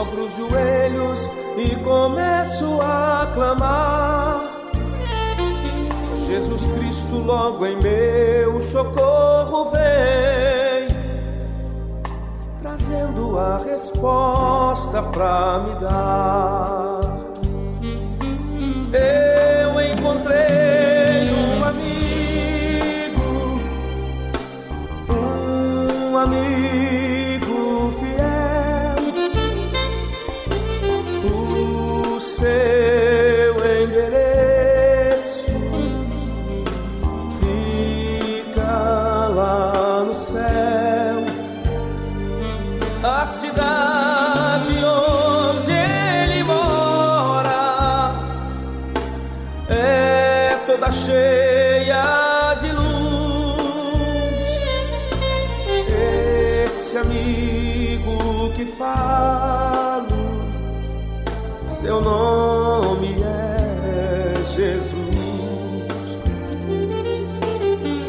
dobro os joelhos e começo a clamar. Jesus Cristo, logo em meu socorro vem, trazendo a resposta para me dar. Eu encontrei. Jesus,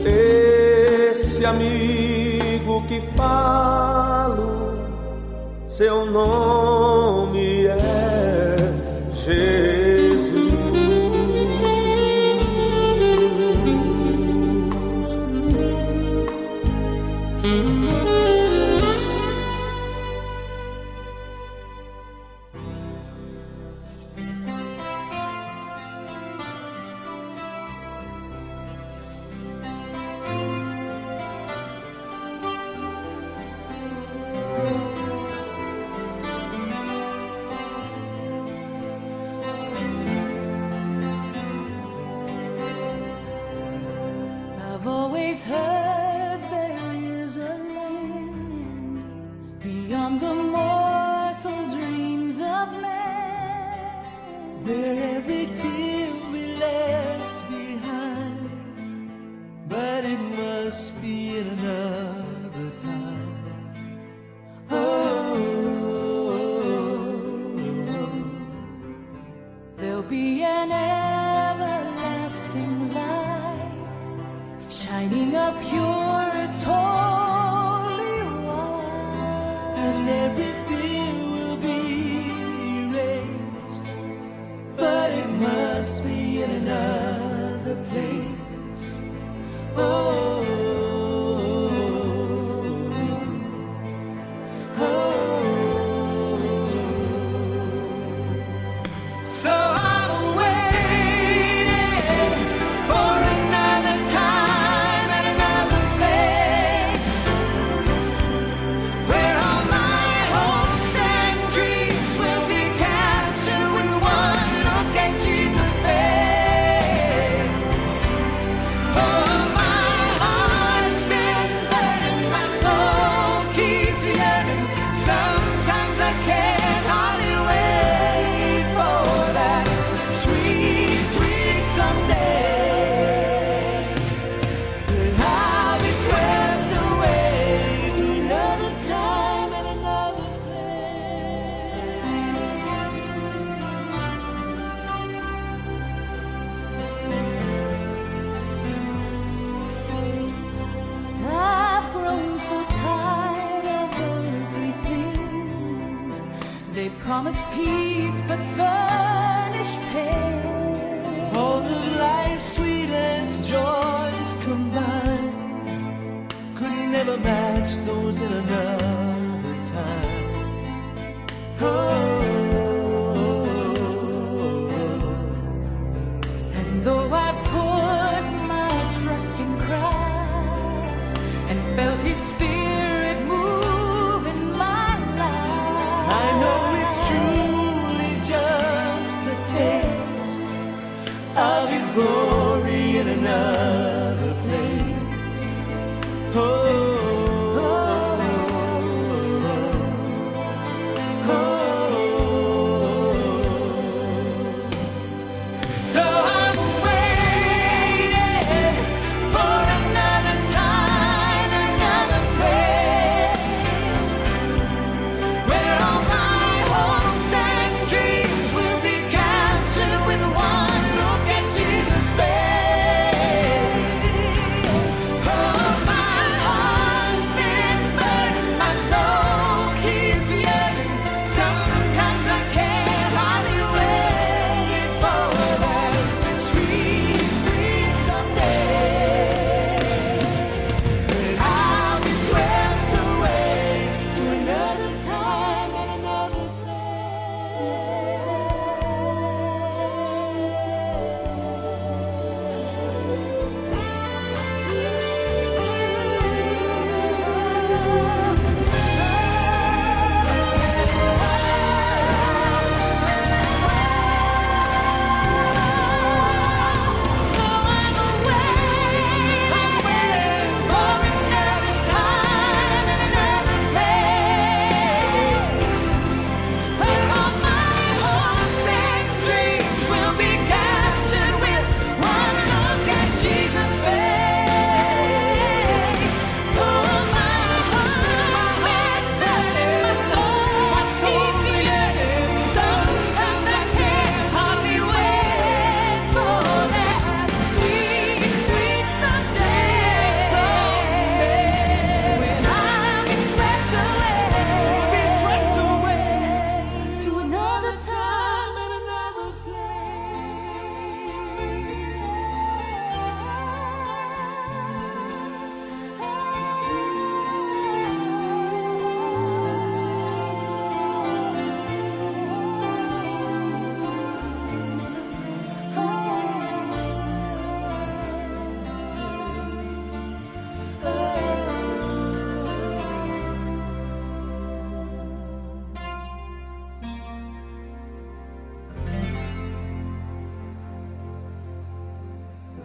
esse amigo que falo, seu nome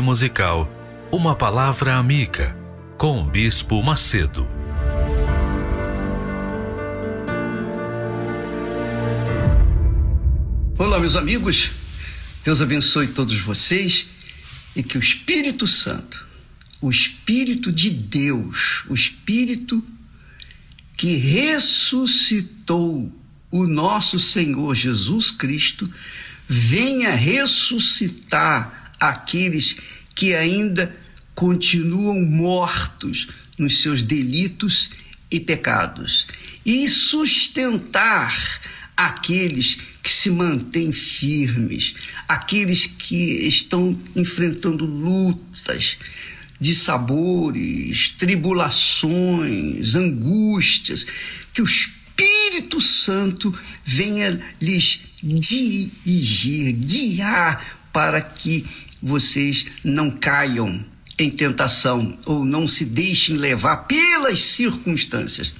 Musical, uma palavra amiga com o Bispo Macedo. Olá, meus amigos. Deus abençoe todos vocês e que o Espírito Santo, o Espírito de Deus, o Espírito que ressuscitou o nosso Senhor Jesus Cristo, venha ressuscitar aqueles que ainda continuam mortos nos seus delitos e pecados. E sustentar aqueles que se mantêm firmes, aqueles que estão enfrentando lutas de sabores, tribulações, angústias, que o Espírito Santo venha lhes dirigir, guiar para que vocês não caiam em tentação ou não se deixem levar pelas circunstâncias.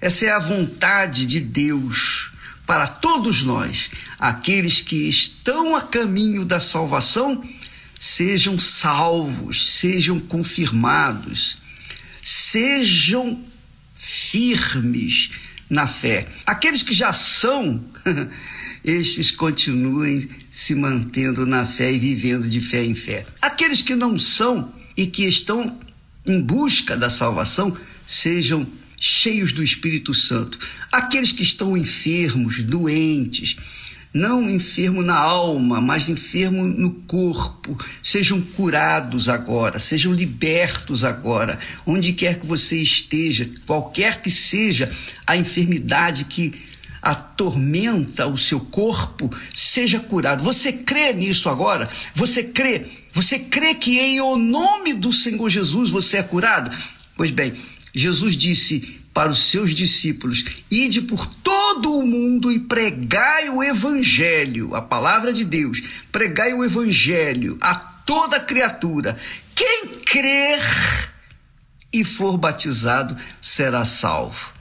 Essa é a vontade de Deus para todos nós, aqueles que estão a caminho da salvação, sejam salvos, sejam confirmados, sejam firmes na fé. Aqueles que já são, estes continuem se mantendo na fé e vivendo de fé em fé. Aqueles que não são e que estão em busca da salvação, sejam cheios do Espírito Santo. Aqueles que estão enfermos, doentes, não enfermo na alma, mas enfermo no corpo, sejam curados agora, sejam libertos agora, onde quer que você esteja, qualquer que seja a enfermidade que atormenta o seu corpo, seja curado. Você crê nisso agora? Você crê? Você crê que em o nome do Senhor Jesus você é curado? Pois bem, Jesus disse para os seus discípulos: Ide por todo o mundo e pregai o Evangelho, a palavra de Deus, pregai o Evangelho a toda criatura. Quem crer e for batizado será salvo.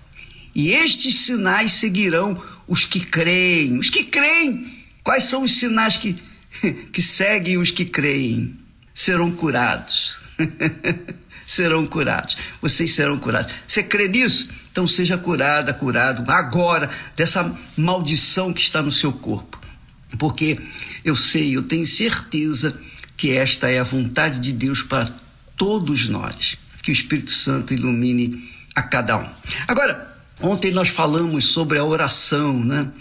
E estes sinais seguirão os que creem. Os que creem, quais são os sinais que, que seguem os que creem? Serão curados. serão curados. Vocês serão curados. Você crê nisso? Então seja curada, curado agora dessa maldição que está no seu corpo. Porque eu sei, eu tenho certeza que esta é a vontade de Deus para todos nós. Que o Espírito Santo ilumine a cada um. Agora, ontem nós falamos sobre a oração, né?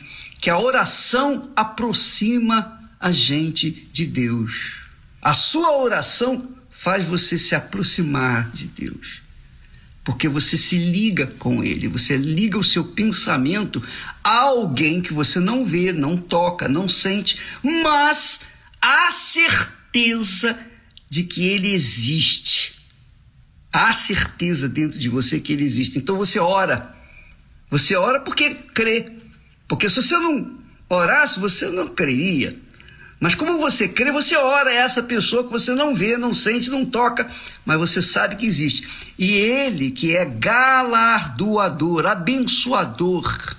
Que a oração aproxima a gente de Deus. A sua oração faz você se aproximar de Deus. Porque você se liga com Ele, você liga o seu pensamento a alguém que você não vê, não toca, não sente, mas há certeza de que Ele existe. Há certeza dentro de você que Ele existe. Então você ora. Você ora porque crê. Porque se você não orasse, você não creria. Mas como você crê, você ora a essa pessoa que você não vê, não sente, não toca, mas você sabe que existe. E ele, que é galardoador, abençoador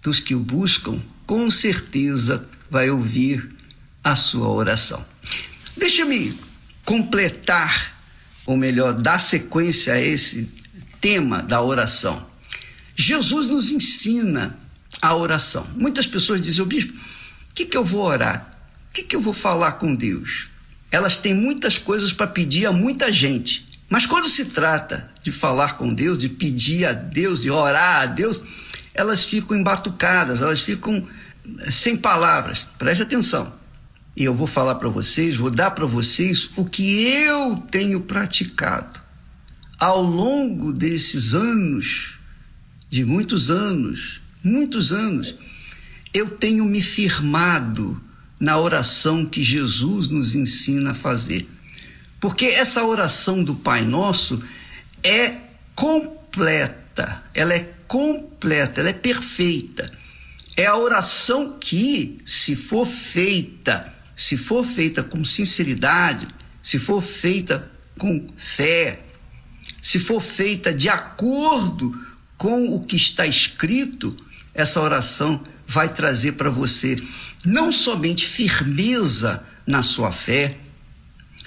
dos que o buscam, com certeza vai ouvir a sua oração. Deixa-me completar, ou melhor, dar sequência a esse tema da oração. Jesus nos ensina a oração. Muitas pessoas dizem, o bispo, o que, que eu vou orar? O que, que eu vou falar com Deus? Elas têm muitas coisas para pedir a muita gente. Mas quando se trata de falar com Deus, de pedir a Deus, de orar a Deus, elas ficam embatucadas, elas ficam eh, sem palavras. Preste atenção. E eu vou falar para vocês, vou dar para vocês o que eu tenho praticado ao longo desses anos, de muitos anos, muitos anos, eu tenho me firmado na oração que Jesus nos ensina a fazer. Porque essa oração do Pai Nosso é completa, ela é completa, ela é perfeita. É a oração que, se for feita, se for feita com sinceridade, se for feita com fé, se for feita de acordo com o que está escrito, essa oração vai trazer para você não somente firmeza na sua fé,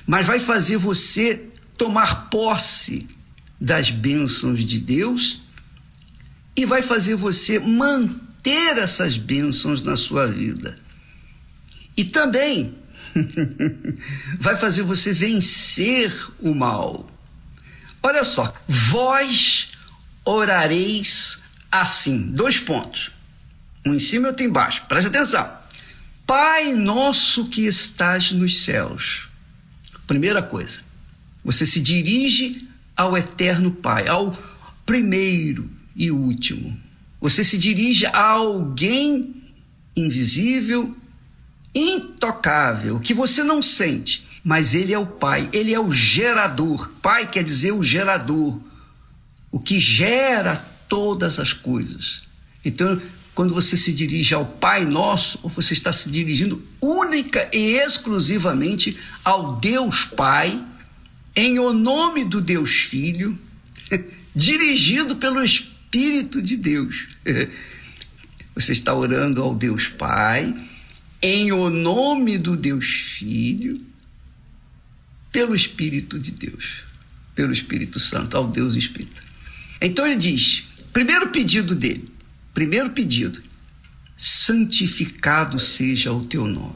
mas vai fazer você tomar posse das bênçãos de Deus e vai fazer você manter essas bênçãos na sua vida. E também vai fazer você vencer o mal. Olha só, vós orareis assim. Dois pontos. Um em cima e outro embaixo. Preste atenção. Pai nosso que estás nos céus. Primeira coisa, você se dirige ao eterno Pai, ao primeiro e último. Você se dirige a alguém invisível, intocável, que você não sente, mas ele é o Pai, ele é o gerador. Pai quer dizer o gerador, o que gera todas as coisas. Então, quando você se dirige ao Pai Nosso, você está se dirigindo única e exclusivamente ao Deus Pai, em o nome do Deus Filho, dirigido pelo Espírito de Deus. Você está orando ao Deus Pai, em o nome do Deus Filho, pelo Espírito de Deus, pelo Espírito Santo, ao Deus Espírito. Então ele diz: primeiro pedido dele, Primeiro pedido: santificado seja o teu nome.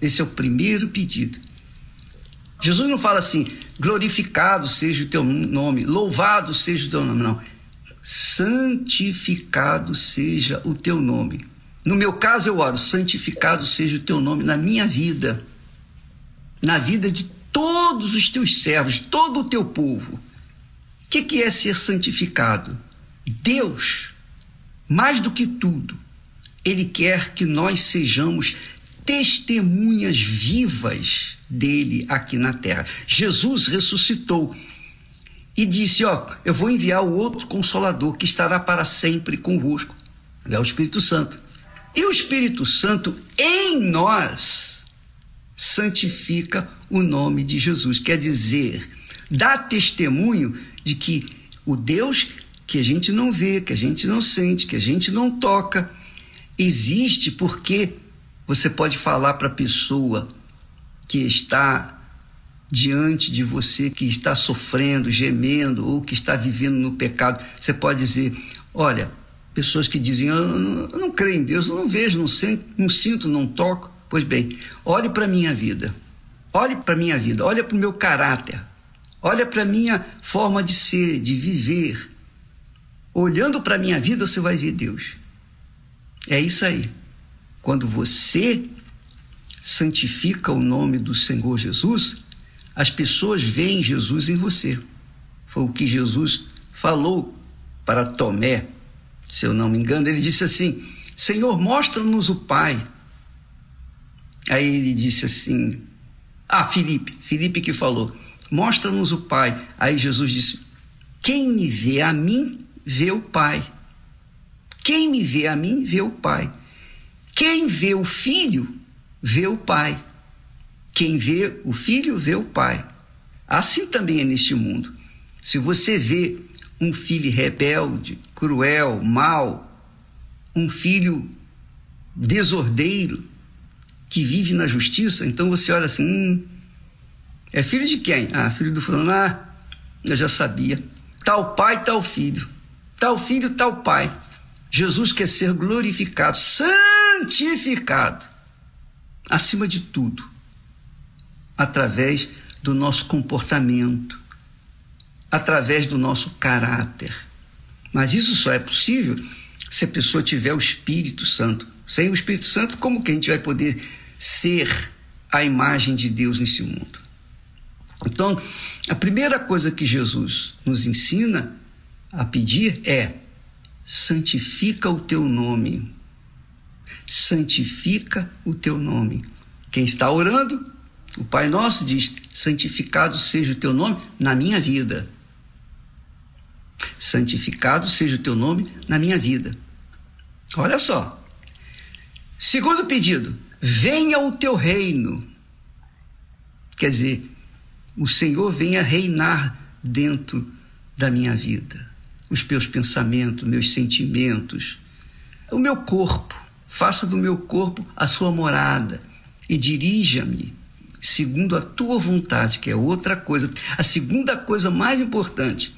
Esse é o primeiro pedido. Jesus não fala assim, glorificado seja o teu nome, louvado seja o teu nome, não. Santificado seja o teu nome. No meu caso, eu oro, santificado seja o teu nome na minha vida, na vida de todos os teus servos, todo o teu povo. O que, que é ser santificado? Deus mais do que tudo, Ele quer que nós sejamos testemunhas vivas dele aqui na terra. Jesus ressuscitou e disse: Ó, eu vou enviar o outro consolador que estará para sempre convosco. É o Espírito Santo. E o Espírito Santo em nós santifica o nome de Jesus. Quer dizer, dá testemunho de que o Deus que a gente não vê, que a gente não sente, que a gente não toca, existe porque você pode falar para a pessoa que está diante de você, que está sofrendo, gemendo ou que está vivendo no pecado. Você pode dizer: Olha, pessoas que dizem: Eu não, eu não creio em Deus, eu não vejo, não não, sinto, não toco. Pois bem, olhe para a minha vida, olhe para a minha vida, olhe para o meu caráter, olhe para a minha forma de ser, de viver olhando para a minha vida, você vai ver Deus. É isso aí. Quando você santifica o nome do Senhor Jesus, as pessoas veem Jesus em você. Foi o que Jesus falou para Tomé, se eu não me engano. Ele disse assim: Senhor, mostra-nos o Pai. Aí ele disse assim: Ah, Felipe, Felipe que falou, mostra-nos o Pai. Aí Jesus disse: Quem me vê a mim, vê o Pai. Quem me vê a mim, vê o Pai. Quem vê o Filho, vê o Pai. Quem vê o Filho, vê o Pai. Assim também é neste mundo. Se você vê um filho rebelde, cruel, mau, um filho desordeiro, que vive na justiça, então você olha assim: hum, é filho de quem? Ah, filho do fulano. Ah, eu já sabia. Tal pai, tal filho. Tal filho, tal pai. Jesus quer ser glorificado, santificado, acima de tudo, através do nosso comportamento, através do nosso caráter. Mas isso só é possível se a pessoa tiver o Espírito Santo. Sem o Espírito Santo, como que a gente vai poder ser a imagem de Deus nesse mundo? Então, a primeira coisa que Jesus nos ensina a pedir é: santifica o teu nome. Santifica o teu nome. Quem está orando, o Pai Nosso diz: santificado seja o teu nome na minha vida. Santificado seja o teu nome na minha vida. Olha só. Segundo pedido, venha o teu reino. Quer dizer, o Senhor venha reinar dentro da minha vida. Os meus pensamentos, meus sentimentos, o meu corpo. Faça do meu corpo a sua morada e dirija-me segundo a tua vontade, que é outra coisa. A segunda coisa mais importante.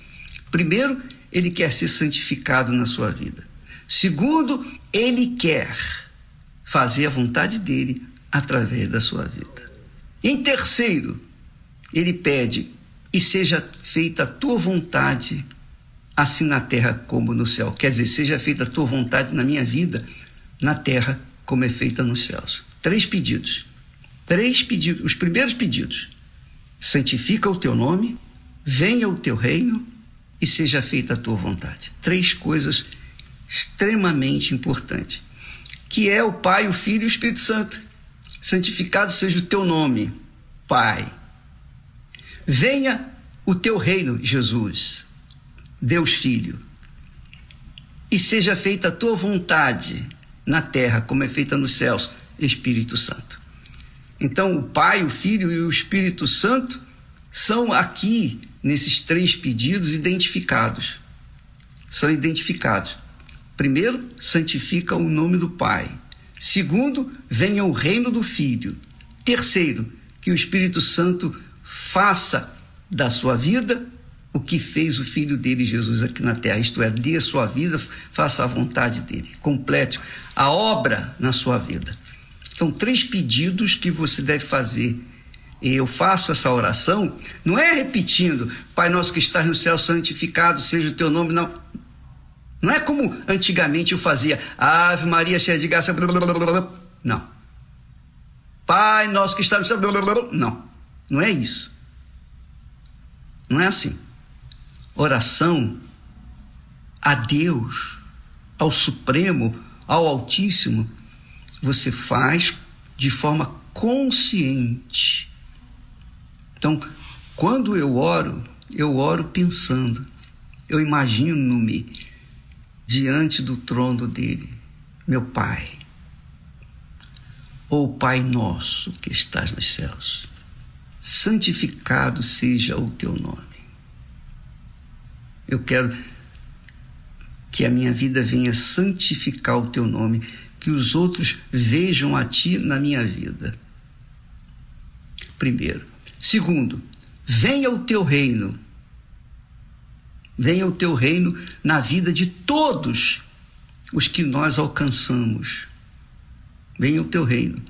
Primeiro, ele quer ser santificado na sua vida. Segundo, ele quer fazer a vontade dele através da sua vida. Em terceiro, ele pede: e seja feita a tua vontade, assim na terra como no céu. Quer dizer, seja feita a tua vontade na minha vida, na terra como é feita nos céus. Três pedidos. Três pedidos. Os primeiros pedidos: santifica o teu nome, venha o teu reino e seja feita a tua vontade. Três coisas extremamente importantes, que é o Pai, o Filho e o Espírito Santo. Santificado seja o teu nome, Pai. Venha o teu reino, Jesus, Deus Filho. E seja feita a tua vontade na terra, como é feita nos céus, Espírito Santo. Então, o Pai, o Filho e o Espírito Santo são aqui, nesses três pedidos, identificados. São identificados. Primeiro, santifica o nome do Pai. Segundo, venha o reino do Filho. Terceiro, que o Espírito Santo faça da sua vida o que fez o filho dele, Jesus, aqui na terra, isto é, dê a sua vida, faça a vontade dele, complete a obra na sua vida. São três pedidos que você deve fazer. Eu faço essa oração, não é repetindo, Pai nosso que estás no céu, santificado seja o teu nome, não. Não é como antigamente eu fazia, Ave Maria cheia de graça, não. Pai nosso que está no céu, não. Não é isso. Não é assim. Oração a Deus, ao Supremo, ao Altíssimo, você faz de forma consciente. Então, quando eu oro, eu oro pensando, eu imagino-me diante do trono dele, meu Pai, ou Pai nosso que estás nos céus santificado seja o teu nome. Eu quero que a minha vida venha santificar o teu nome, que os outros vejam a ti na minha vida. Primeiro. Segundo, venha o teu reino. Venha o teu reino na vida de todos os que nós alcançamos. Venha o teu reino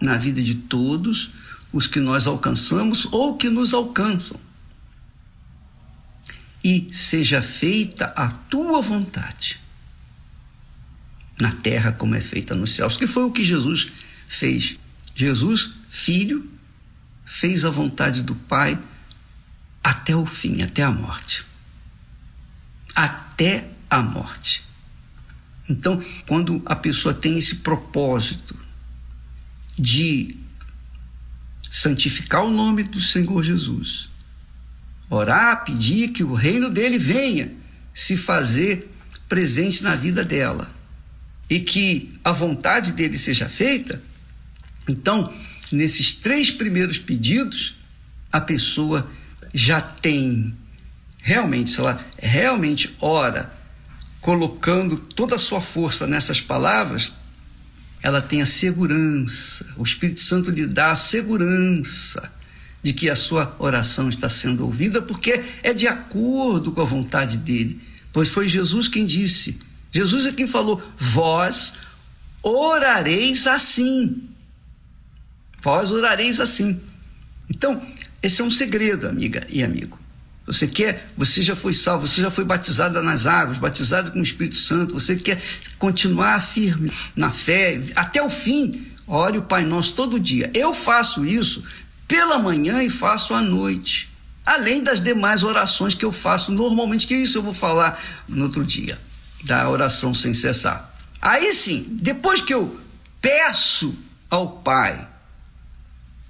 na vida de todos os que nós alcançamos ou que nos alcançam. E seja feita a tua vontade, na terra como é feita nos céus, que foi o que Jesus fez. Jesus, filho, fez a vontade do Pai até o fim, até a morte. Até a morte. Então, quando a pessoa tem esse propósito de santificar o nome do Senhor Jesus, orar, pedir que o reino dele venha se fazer presente na vida dela. E que a vontade dele seja feita, então, nesses três primeiros pedidos, a pessoa já tem realmente, se ela realmente ora, colocando toda a sua força nessas palavras, ela tem a segurança, o Espírito Santo lhe dá a segurança de que a sua oração está sendo ouvida, porque é de acordo com a vontade dele. Pois foi Jesus quem disse, Jesus é quem falou: Vós orareis assim. Vós orareis assim. Então, esse é um segredo, amiga e amigo. Você quer, você já foi salvo, você já foi batizada nas águas, batizado com o Espírito Santo, você quer continuar firme na fé até o fim. Ore o Pai Nosso todo dia. Eu faço isso pela manhã e faço à noite. Além das demais orações que eu faço normalmente, que isso eu vou falar no outro dia, da oração sem cessar. Aí sim, depois que eu peço ao Pai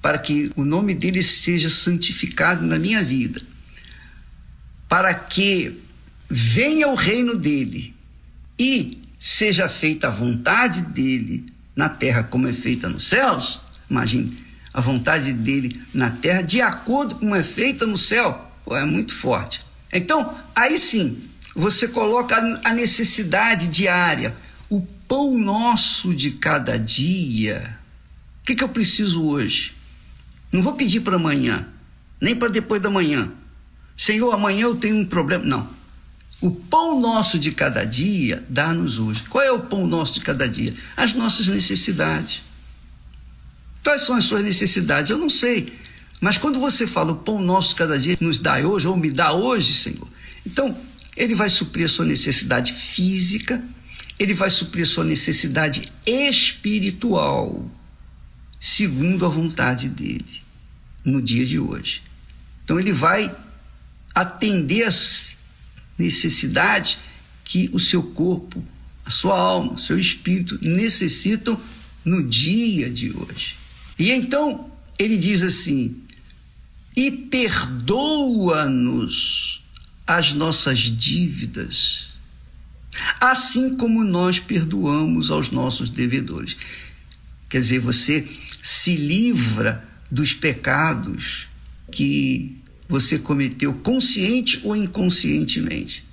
para que o nome dele seja santificado na minha vida, para que venha o reino dele e seja feita a vontade dele na terra como é feita nos céus. Imagine a vontade dele na terra de acordo com é feita no céu. É muito forte. Então, aí sim, você coloca a necessidade diária, o pão nosso de cada dia. O que, que eu preciso hoje? Não vou pedir para amanhã, nem para depois da manhã. Senhor, amanhã eu tenho um problema. Não. O pão nosso de cada dia dá-nos hoje. Qual é o pão nosso de cada dia? As nossas necessidades. Quais são as suas necessidades? Eu não sei. Mas quando você fala o pão nosso de cada dia nos dá hoje, ou me dá hoje, Senhor, então ele vai suprir a sua necessidade física, ele vai suprir a sua necessidade espiritual, segundo a vontade dele, no dia de hoje. Então ele vai atender as necessidades que o seu corpo, a sua alma, seu espírito necessitam no dia de hoje. E então ele diz assim: e perdoa-nos as nossas dívidas, assim como nós perdoamos aos nossos devedores. Quer dizer, você se livra dos pecados que você cometeu consciente ou inconscientemente.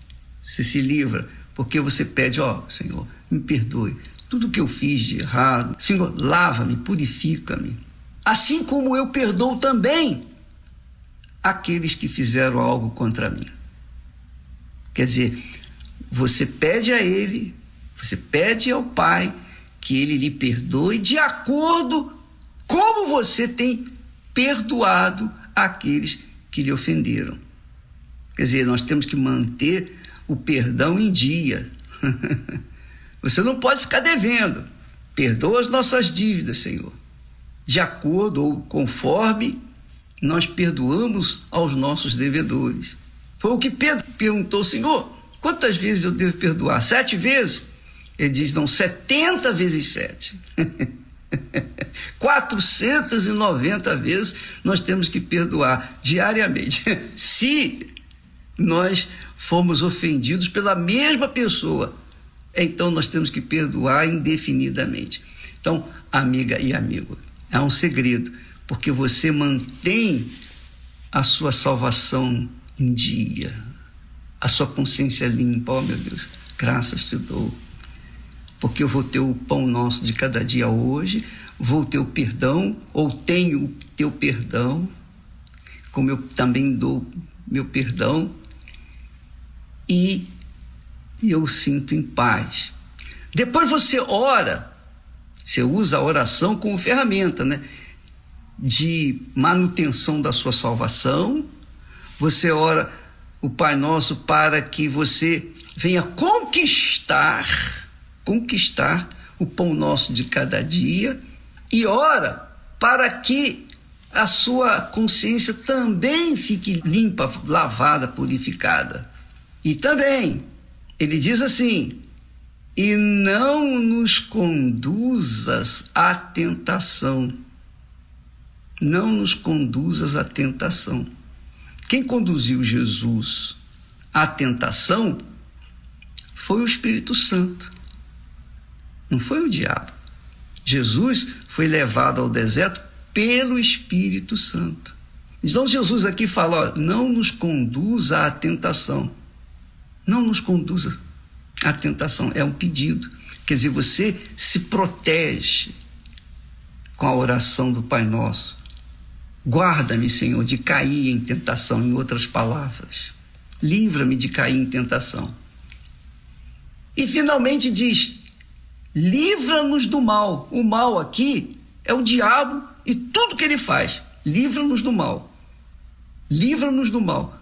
Você se livra porque você pede, ó, oh, Senhor, me perdoe. Tudo que eu fiz de errado, Senhor, lava-me, purifica-me. Assim como eu perdoo também aqueles que fizeram algo contra mim. Quer dizer, você pede a Ele, você pede ao Pai que Ele lhe perdoe de acordo como você tem perdoado aqueles que lhe ofenderam. Quer dizer, nós temos que manter o perdão em dia. Você não pode ficar devendo. Perdoa as nossas dívidas, Senhor. De acordo ou conforme nós perdoamos aos nossos devedores. Foi o que Pedro perguntou, Senhor, quantas vezes eu devo perdoar? Sete vezes? Ele diz, não, setenta vezes sete. 490 vezes nós temos que perdoar diariamente. Se nós fomos ofendidos pela mesma pessoa, então nós temos que perdoar indefinidamente. Então, amiga e amigo, é um segredo, porque você mantém a sua salvação em dia, a sua consciência limpa. Oh, meu Deus, graças te dou porque eu vou ter o pão nosso de cada dia hoje, vou ter o perdão, ou tenho o teu perdão, como eu também dou meu perdão, e eu sinto em paz. Depois você ora, você usa a oração como ferramenta, né? De manutenção da sua salvação. Você ora o Pai Nosso para que você venha conquistar conquistar o pão nosso de cada dia e ora para que a sua consciência também fique limpa, lavada, purificada. E também, ele diz assim: e não nos conduzas à tentação. Não nos conduzas à tentação. Quem conduziu Jesus à tentação foi o Espírito Santo, não foi o diabo. Jesus foi levado ao deserto pelo Espírito Santo. Então Jesus aqui fala: ó, não nos conduza à tentação. Não nos conduza à tentação. É um pedido. Quer dizer, você se protege com a oração do Pai Nosso. Guarda-me, Senhor, de cair em tentação, em outras palavras. Livra-me de cair em tentação. E finalmente diz: livra-nos do mal. O mal aqui é o diabo e tudo que ele faz. Livra-nos do mal. Livra-nos do mal.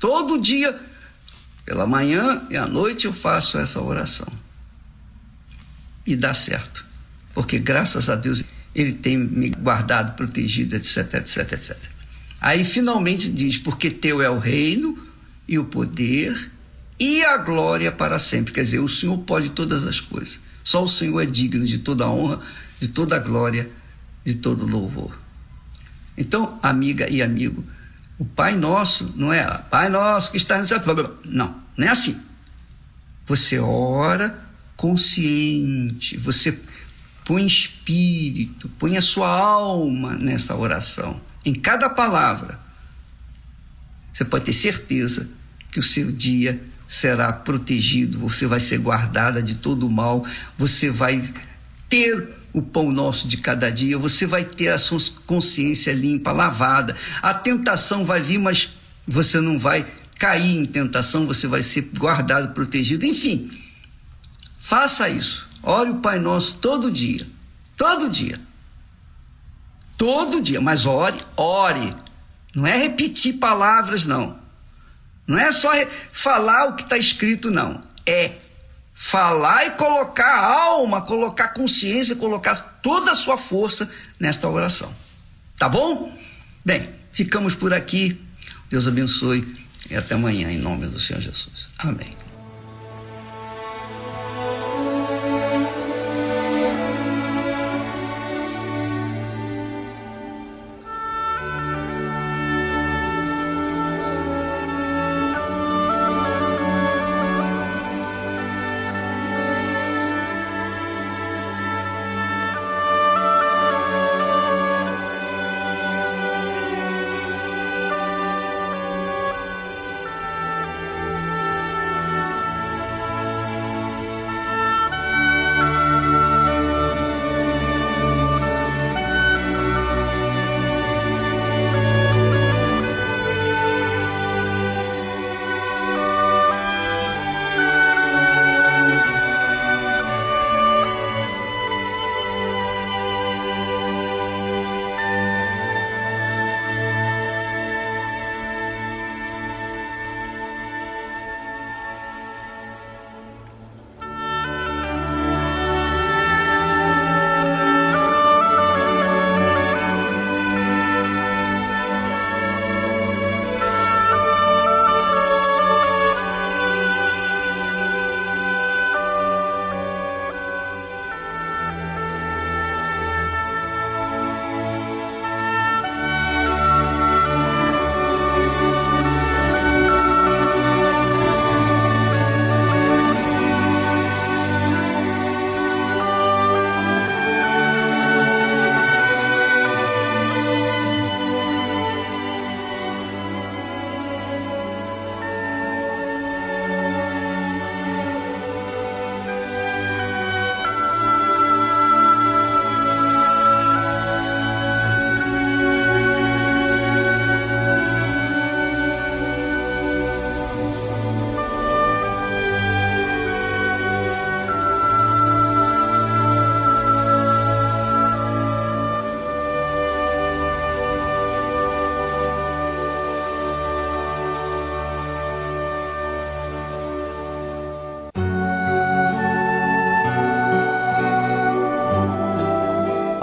Todo dia, pela manhã e à noite, eu faço essa oração. E dá certo. Porque graças a Deus ele tem me guardado, protegido, etc, etc, etc. Aí finalmente diz: Porque teu é o reino e o poder e a glória para sempre. Quer dizer, o Senhor pode todas as coisas. Só o Senhor é digno de toda a honra, de toda a glória, de todo louvor. Então, amiga e amigo, o Pai Nosso não é Pai Nosso que está no céu. Não, não é assim. Você ora consciente, você põe espírito, põe a sua alma nessa oração. Em cada palavra, você pode ter certeza que o seu dia será protegido, você vai ser guardada de todo o mal, você vai ter o pão nosso de cada dia, você vai ter a sua consciência limpa, lavada. A tentação vai vir, mas você não vai cair em tentação, você vai ser guardado, protegido. Enfim, faça isso. Ore o Pai Nosso todo dia. Todo dia. Todo dia. Mas ore, ore. Não é repetir palavras, não. Não é só falar o que está escrito, não. É falar e colocar a alma, colocar consciência, colocar toda a sua força nesta oração. Tá bom? Bem, ficamos por aqui. Deus abençoe e até amanhã, em nome do Senhor Jesus. Amém.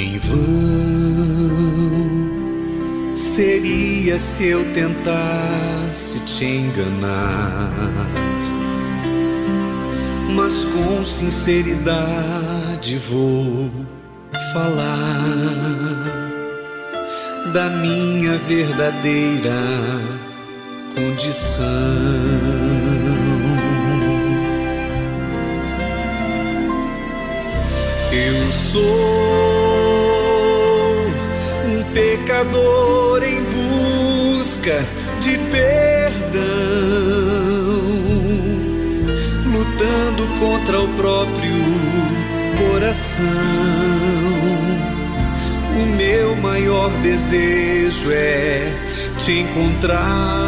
Em vão seria se eu tentasse te enganar, mas com sinceridade vou falar da minha verdadeira condição. Eu sou pecador em busca de perdão, lutando contra o próprio coração. O meu maior desejo é te encontrar.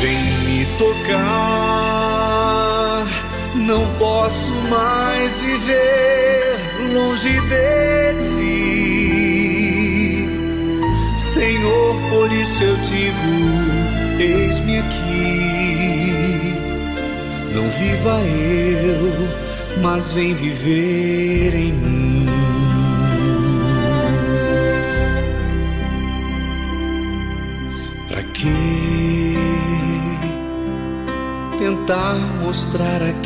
Vem me tocar. Não posso mais viver longe de ti. Senhor, por isso eu digo: eis-me aqui. Não viva eu, mas vem viver em mim. Pra que tentar mostrar aquilo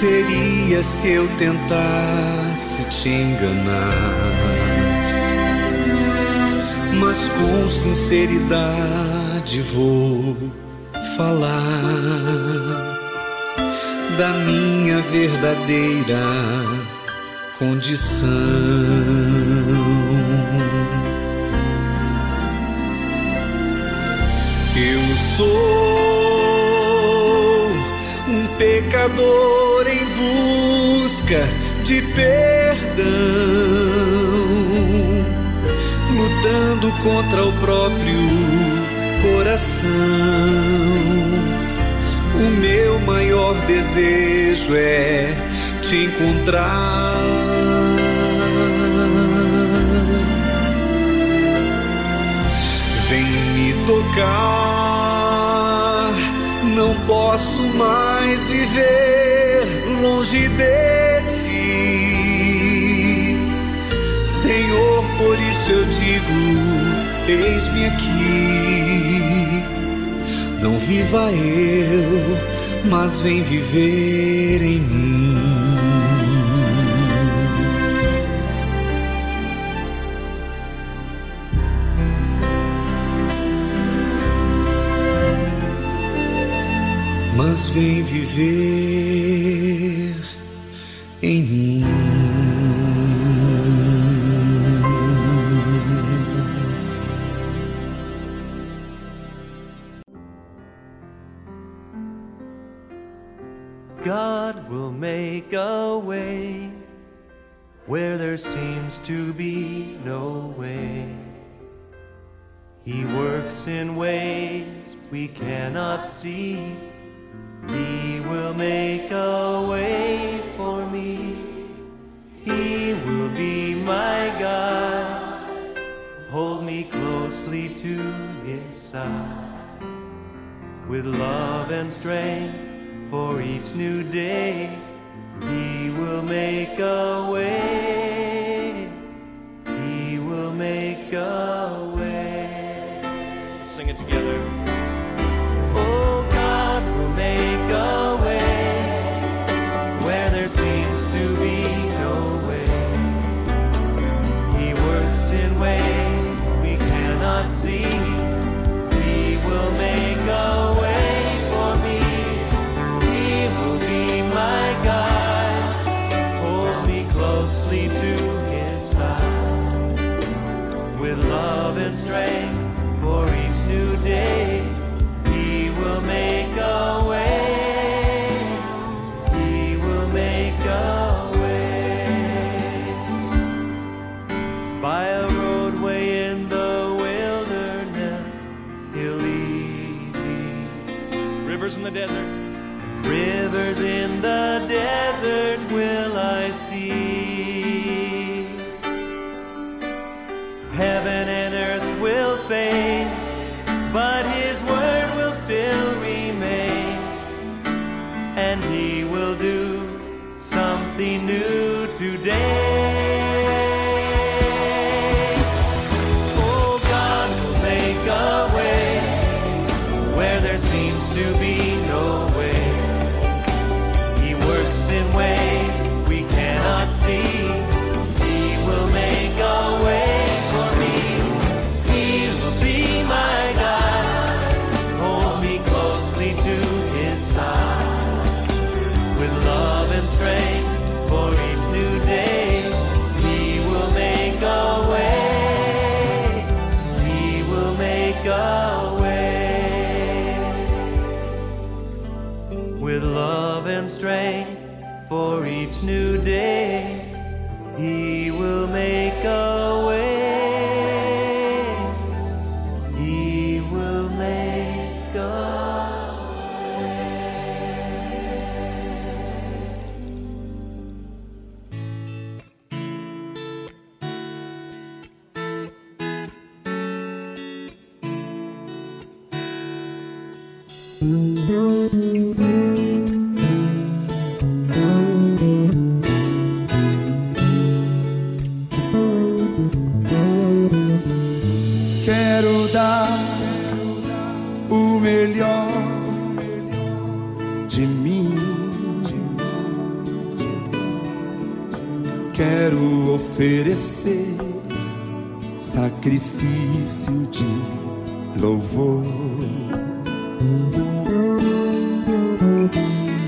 seria se eu tentasse te enganar, mas com sinceridade vou falar da minha verdadeira condição. Eu sou um pecador busca de perdão, lutando contra o próprio coração. O meu maior desejo é te encontrar. Vem me tocar. Não posso mais viver longe de ti. Senhor, por isso eu digo: eis-me aqui. Não viva eu, mas vem viver em mim. Mas vem viver works in ways we cannot see. He will make a way for me. He will be my God. Hold me closely to his side. With love and strength for each new day, he will make a way. oferecer sacrifício de louvor.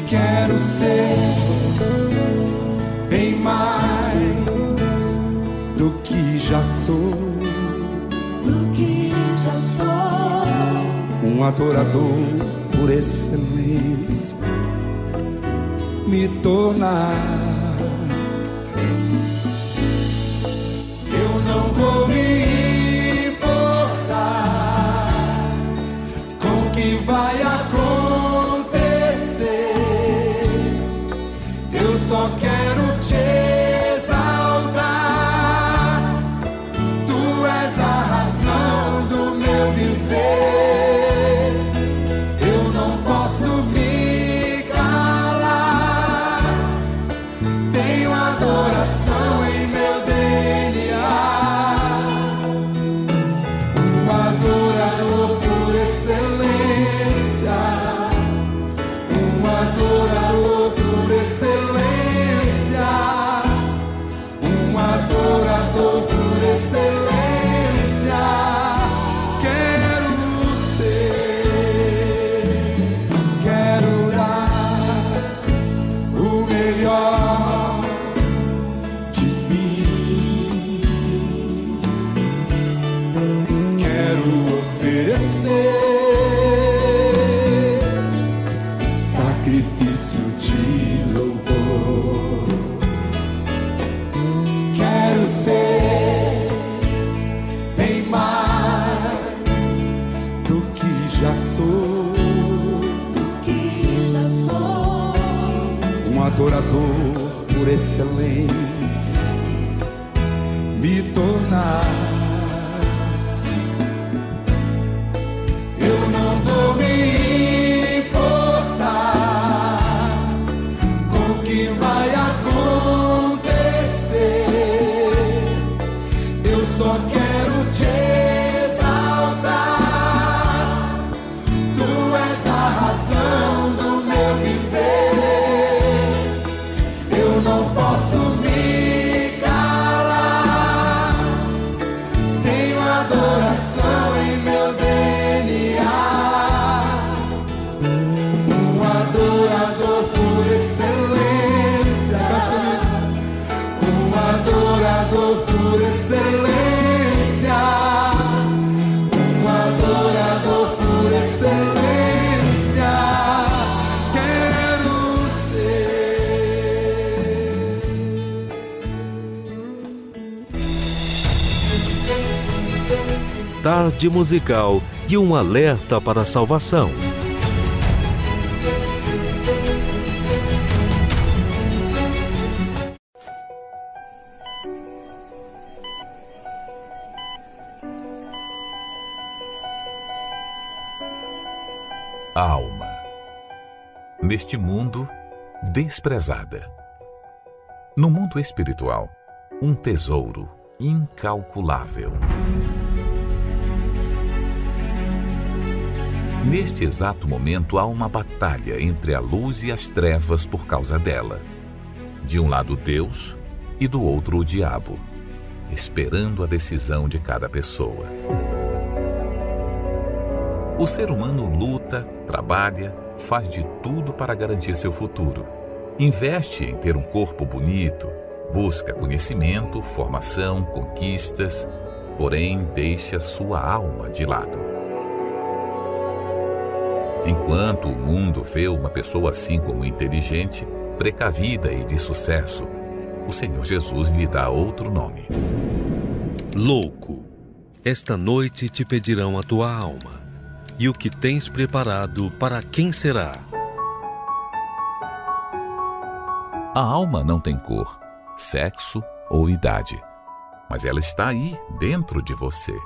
Quero ser bem mais do que já sou. Do que já sou. Um adorador por excelência. Me tornar Tarde musical e um alerta para a salvação. Alma. Neste mundo, desprezada. No mundo espiritual, um tesouro incalculável. Neste exato momento há uma batalha entre a luz e as trevas por causa dela. De um lado Deus e do outro o diabo, esperando a decisão de cada pessoa. O ser humano luta, trabalha, faz de tudo para garantir seu futuro. Investe em ter um corpo bonito, busca conhecimento, formação, conquistas, porém deixa sua alma de lado. Enquanto o mundo vê uma pessoa assim como inteligente, precavida e de sucesso, o Senhor Jesus lhe dá outro nome. Louco, esta noite te pedirão a tua alma, e o que tens preparado para quem será? A alma não tem cor, sexo ou idade, mas ela está aí, dentro de você.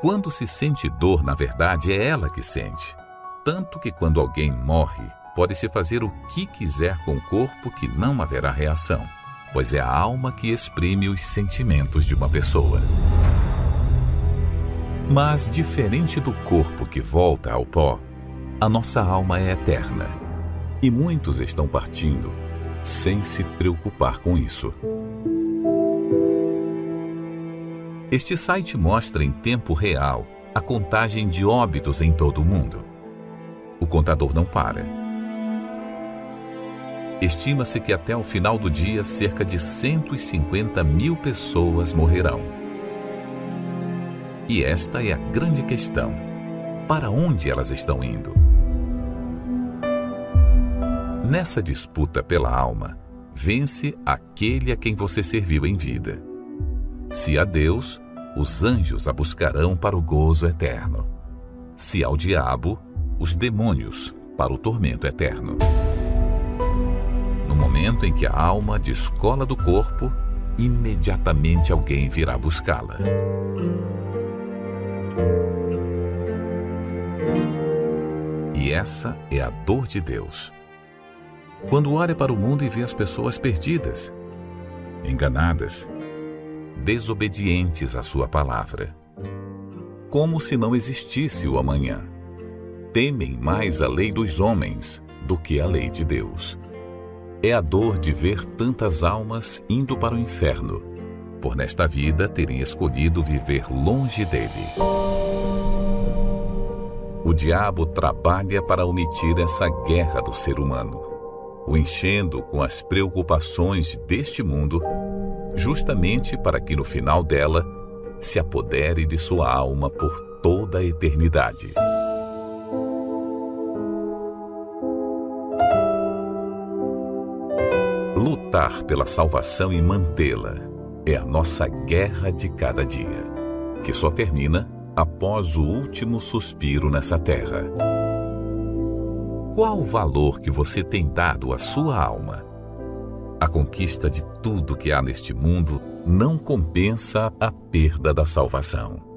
Quando se sente dor, na verdade, é ela que sente. Tanto que quando alguém morre, pode-se fazer o que quiser com o corpo que não haverá reação, pois é a alma que exprime os sentimentos de uma pessoa. Mas, diferente do corpo que volta ao pó, a nossa alma é eterna. E muitos estão partindo sem se preocupar com isso. Este site mostra em tempo real a contagem de óbitos em todo o mundo. O contador não para. Estima-se que até o final do dia cerca de 150 mil pessoas morrerão. E esta é a grande questão: para onde elas estão indo? Nessa disputa pela alma, vence aquele a quem você serviu em vida. Se a Deus, os anjos a buscarão para o gozo eterno. Se ao diabo, os demônios para o tormento eterno. No momento em que a alma descola do corpo, imediatamente alguém virá buscá-la. E essa é a dor de Deus. Quando olha para o mundo e vê as pessoas perdidas, enganadas, desobedientes à sua palavra, como se não existisse o amanhã. Temem mais a lei dos homens do que a lei de Deus. É a dor de ver tantas almas indo para o inferno, por nesta vida terem escolhido viver longe dele. O diabo trabalha para omitir essa guerra do ser humano, o enchendo com as preocupações deste mundo, justamente para que no final dela se apodere de sua alma por toda a eternidade. Lutar pela salvação e mantê-la é a nossa guerra de cada dia, que só termina após o último suspiro nessa terra. Qual o valor que você tem dado à sua alma? A conquista de tudo que há neste mundo não compensa a perda da salvação.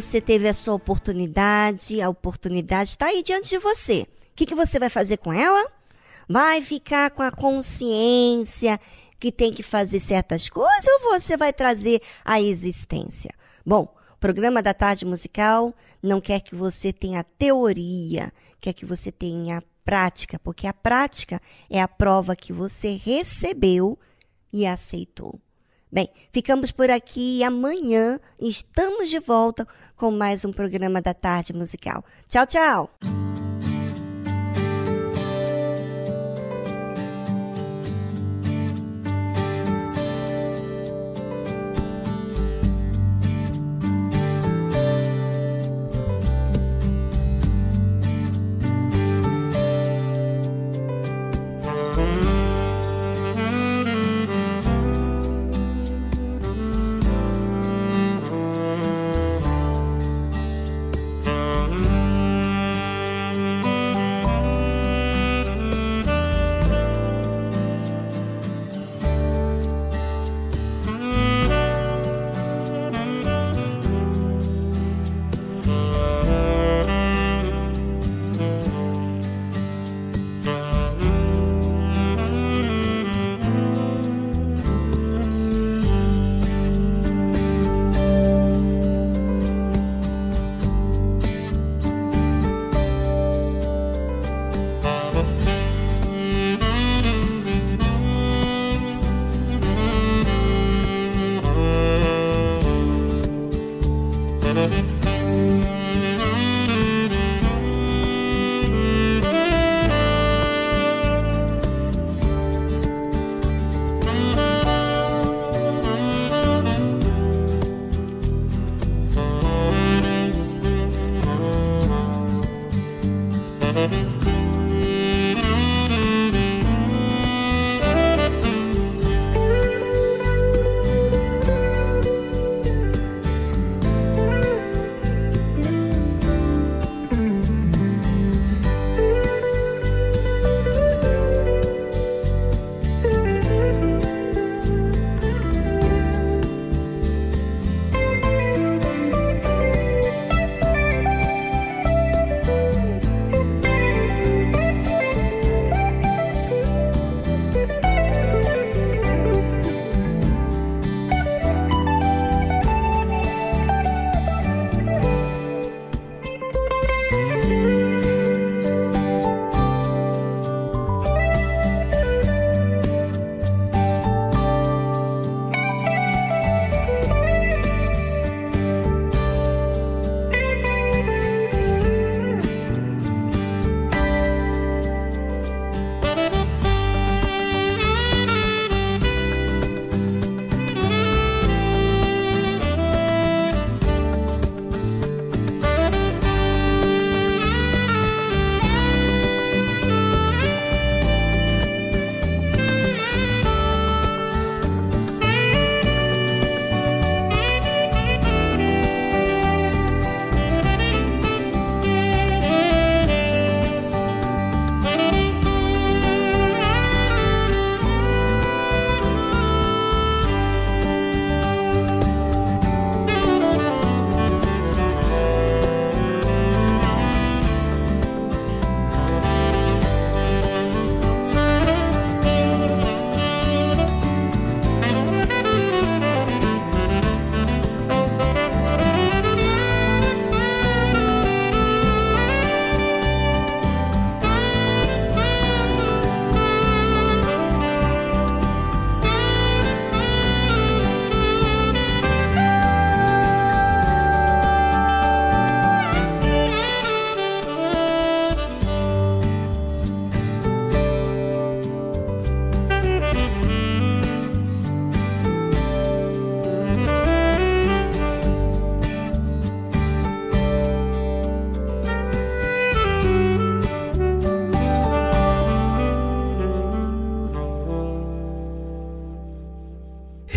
Você teve a sua oportunidade, a oportunidade está aí diante de você. O que, que você vai fazer com ela? Vai ficar com a consciência que tem que fazer certas coisas ou você vai trazer a existência? Bom, o programa da tarde musical não quer que você tenha teoria, quer que você tenha prática, porque a prática é a prova que você recebeu e aceitou. Bem, ficamos por aqui e amanhã estamos de volta com mais um programa da tarde musical. Tchau, tchau!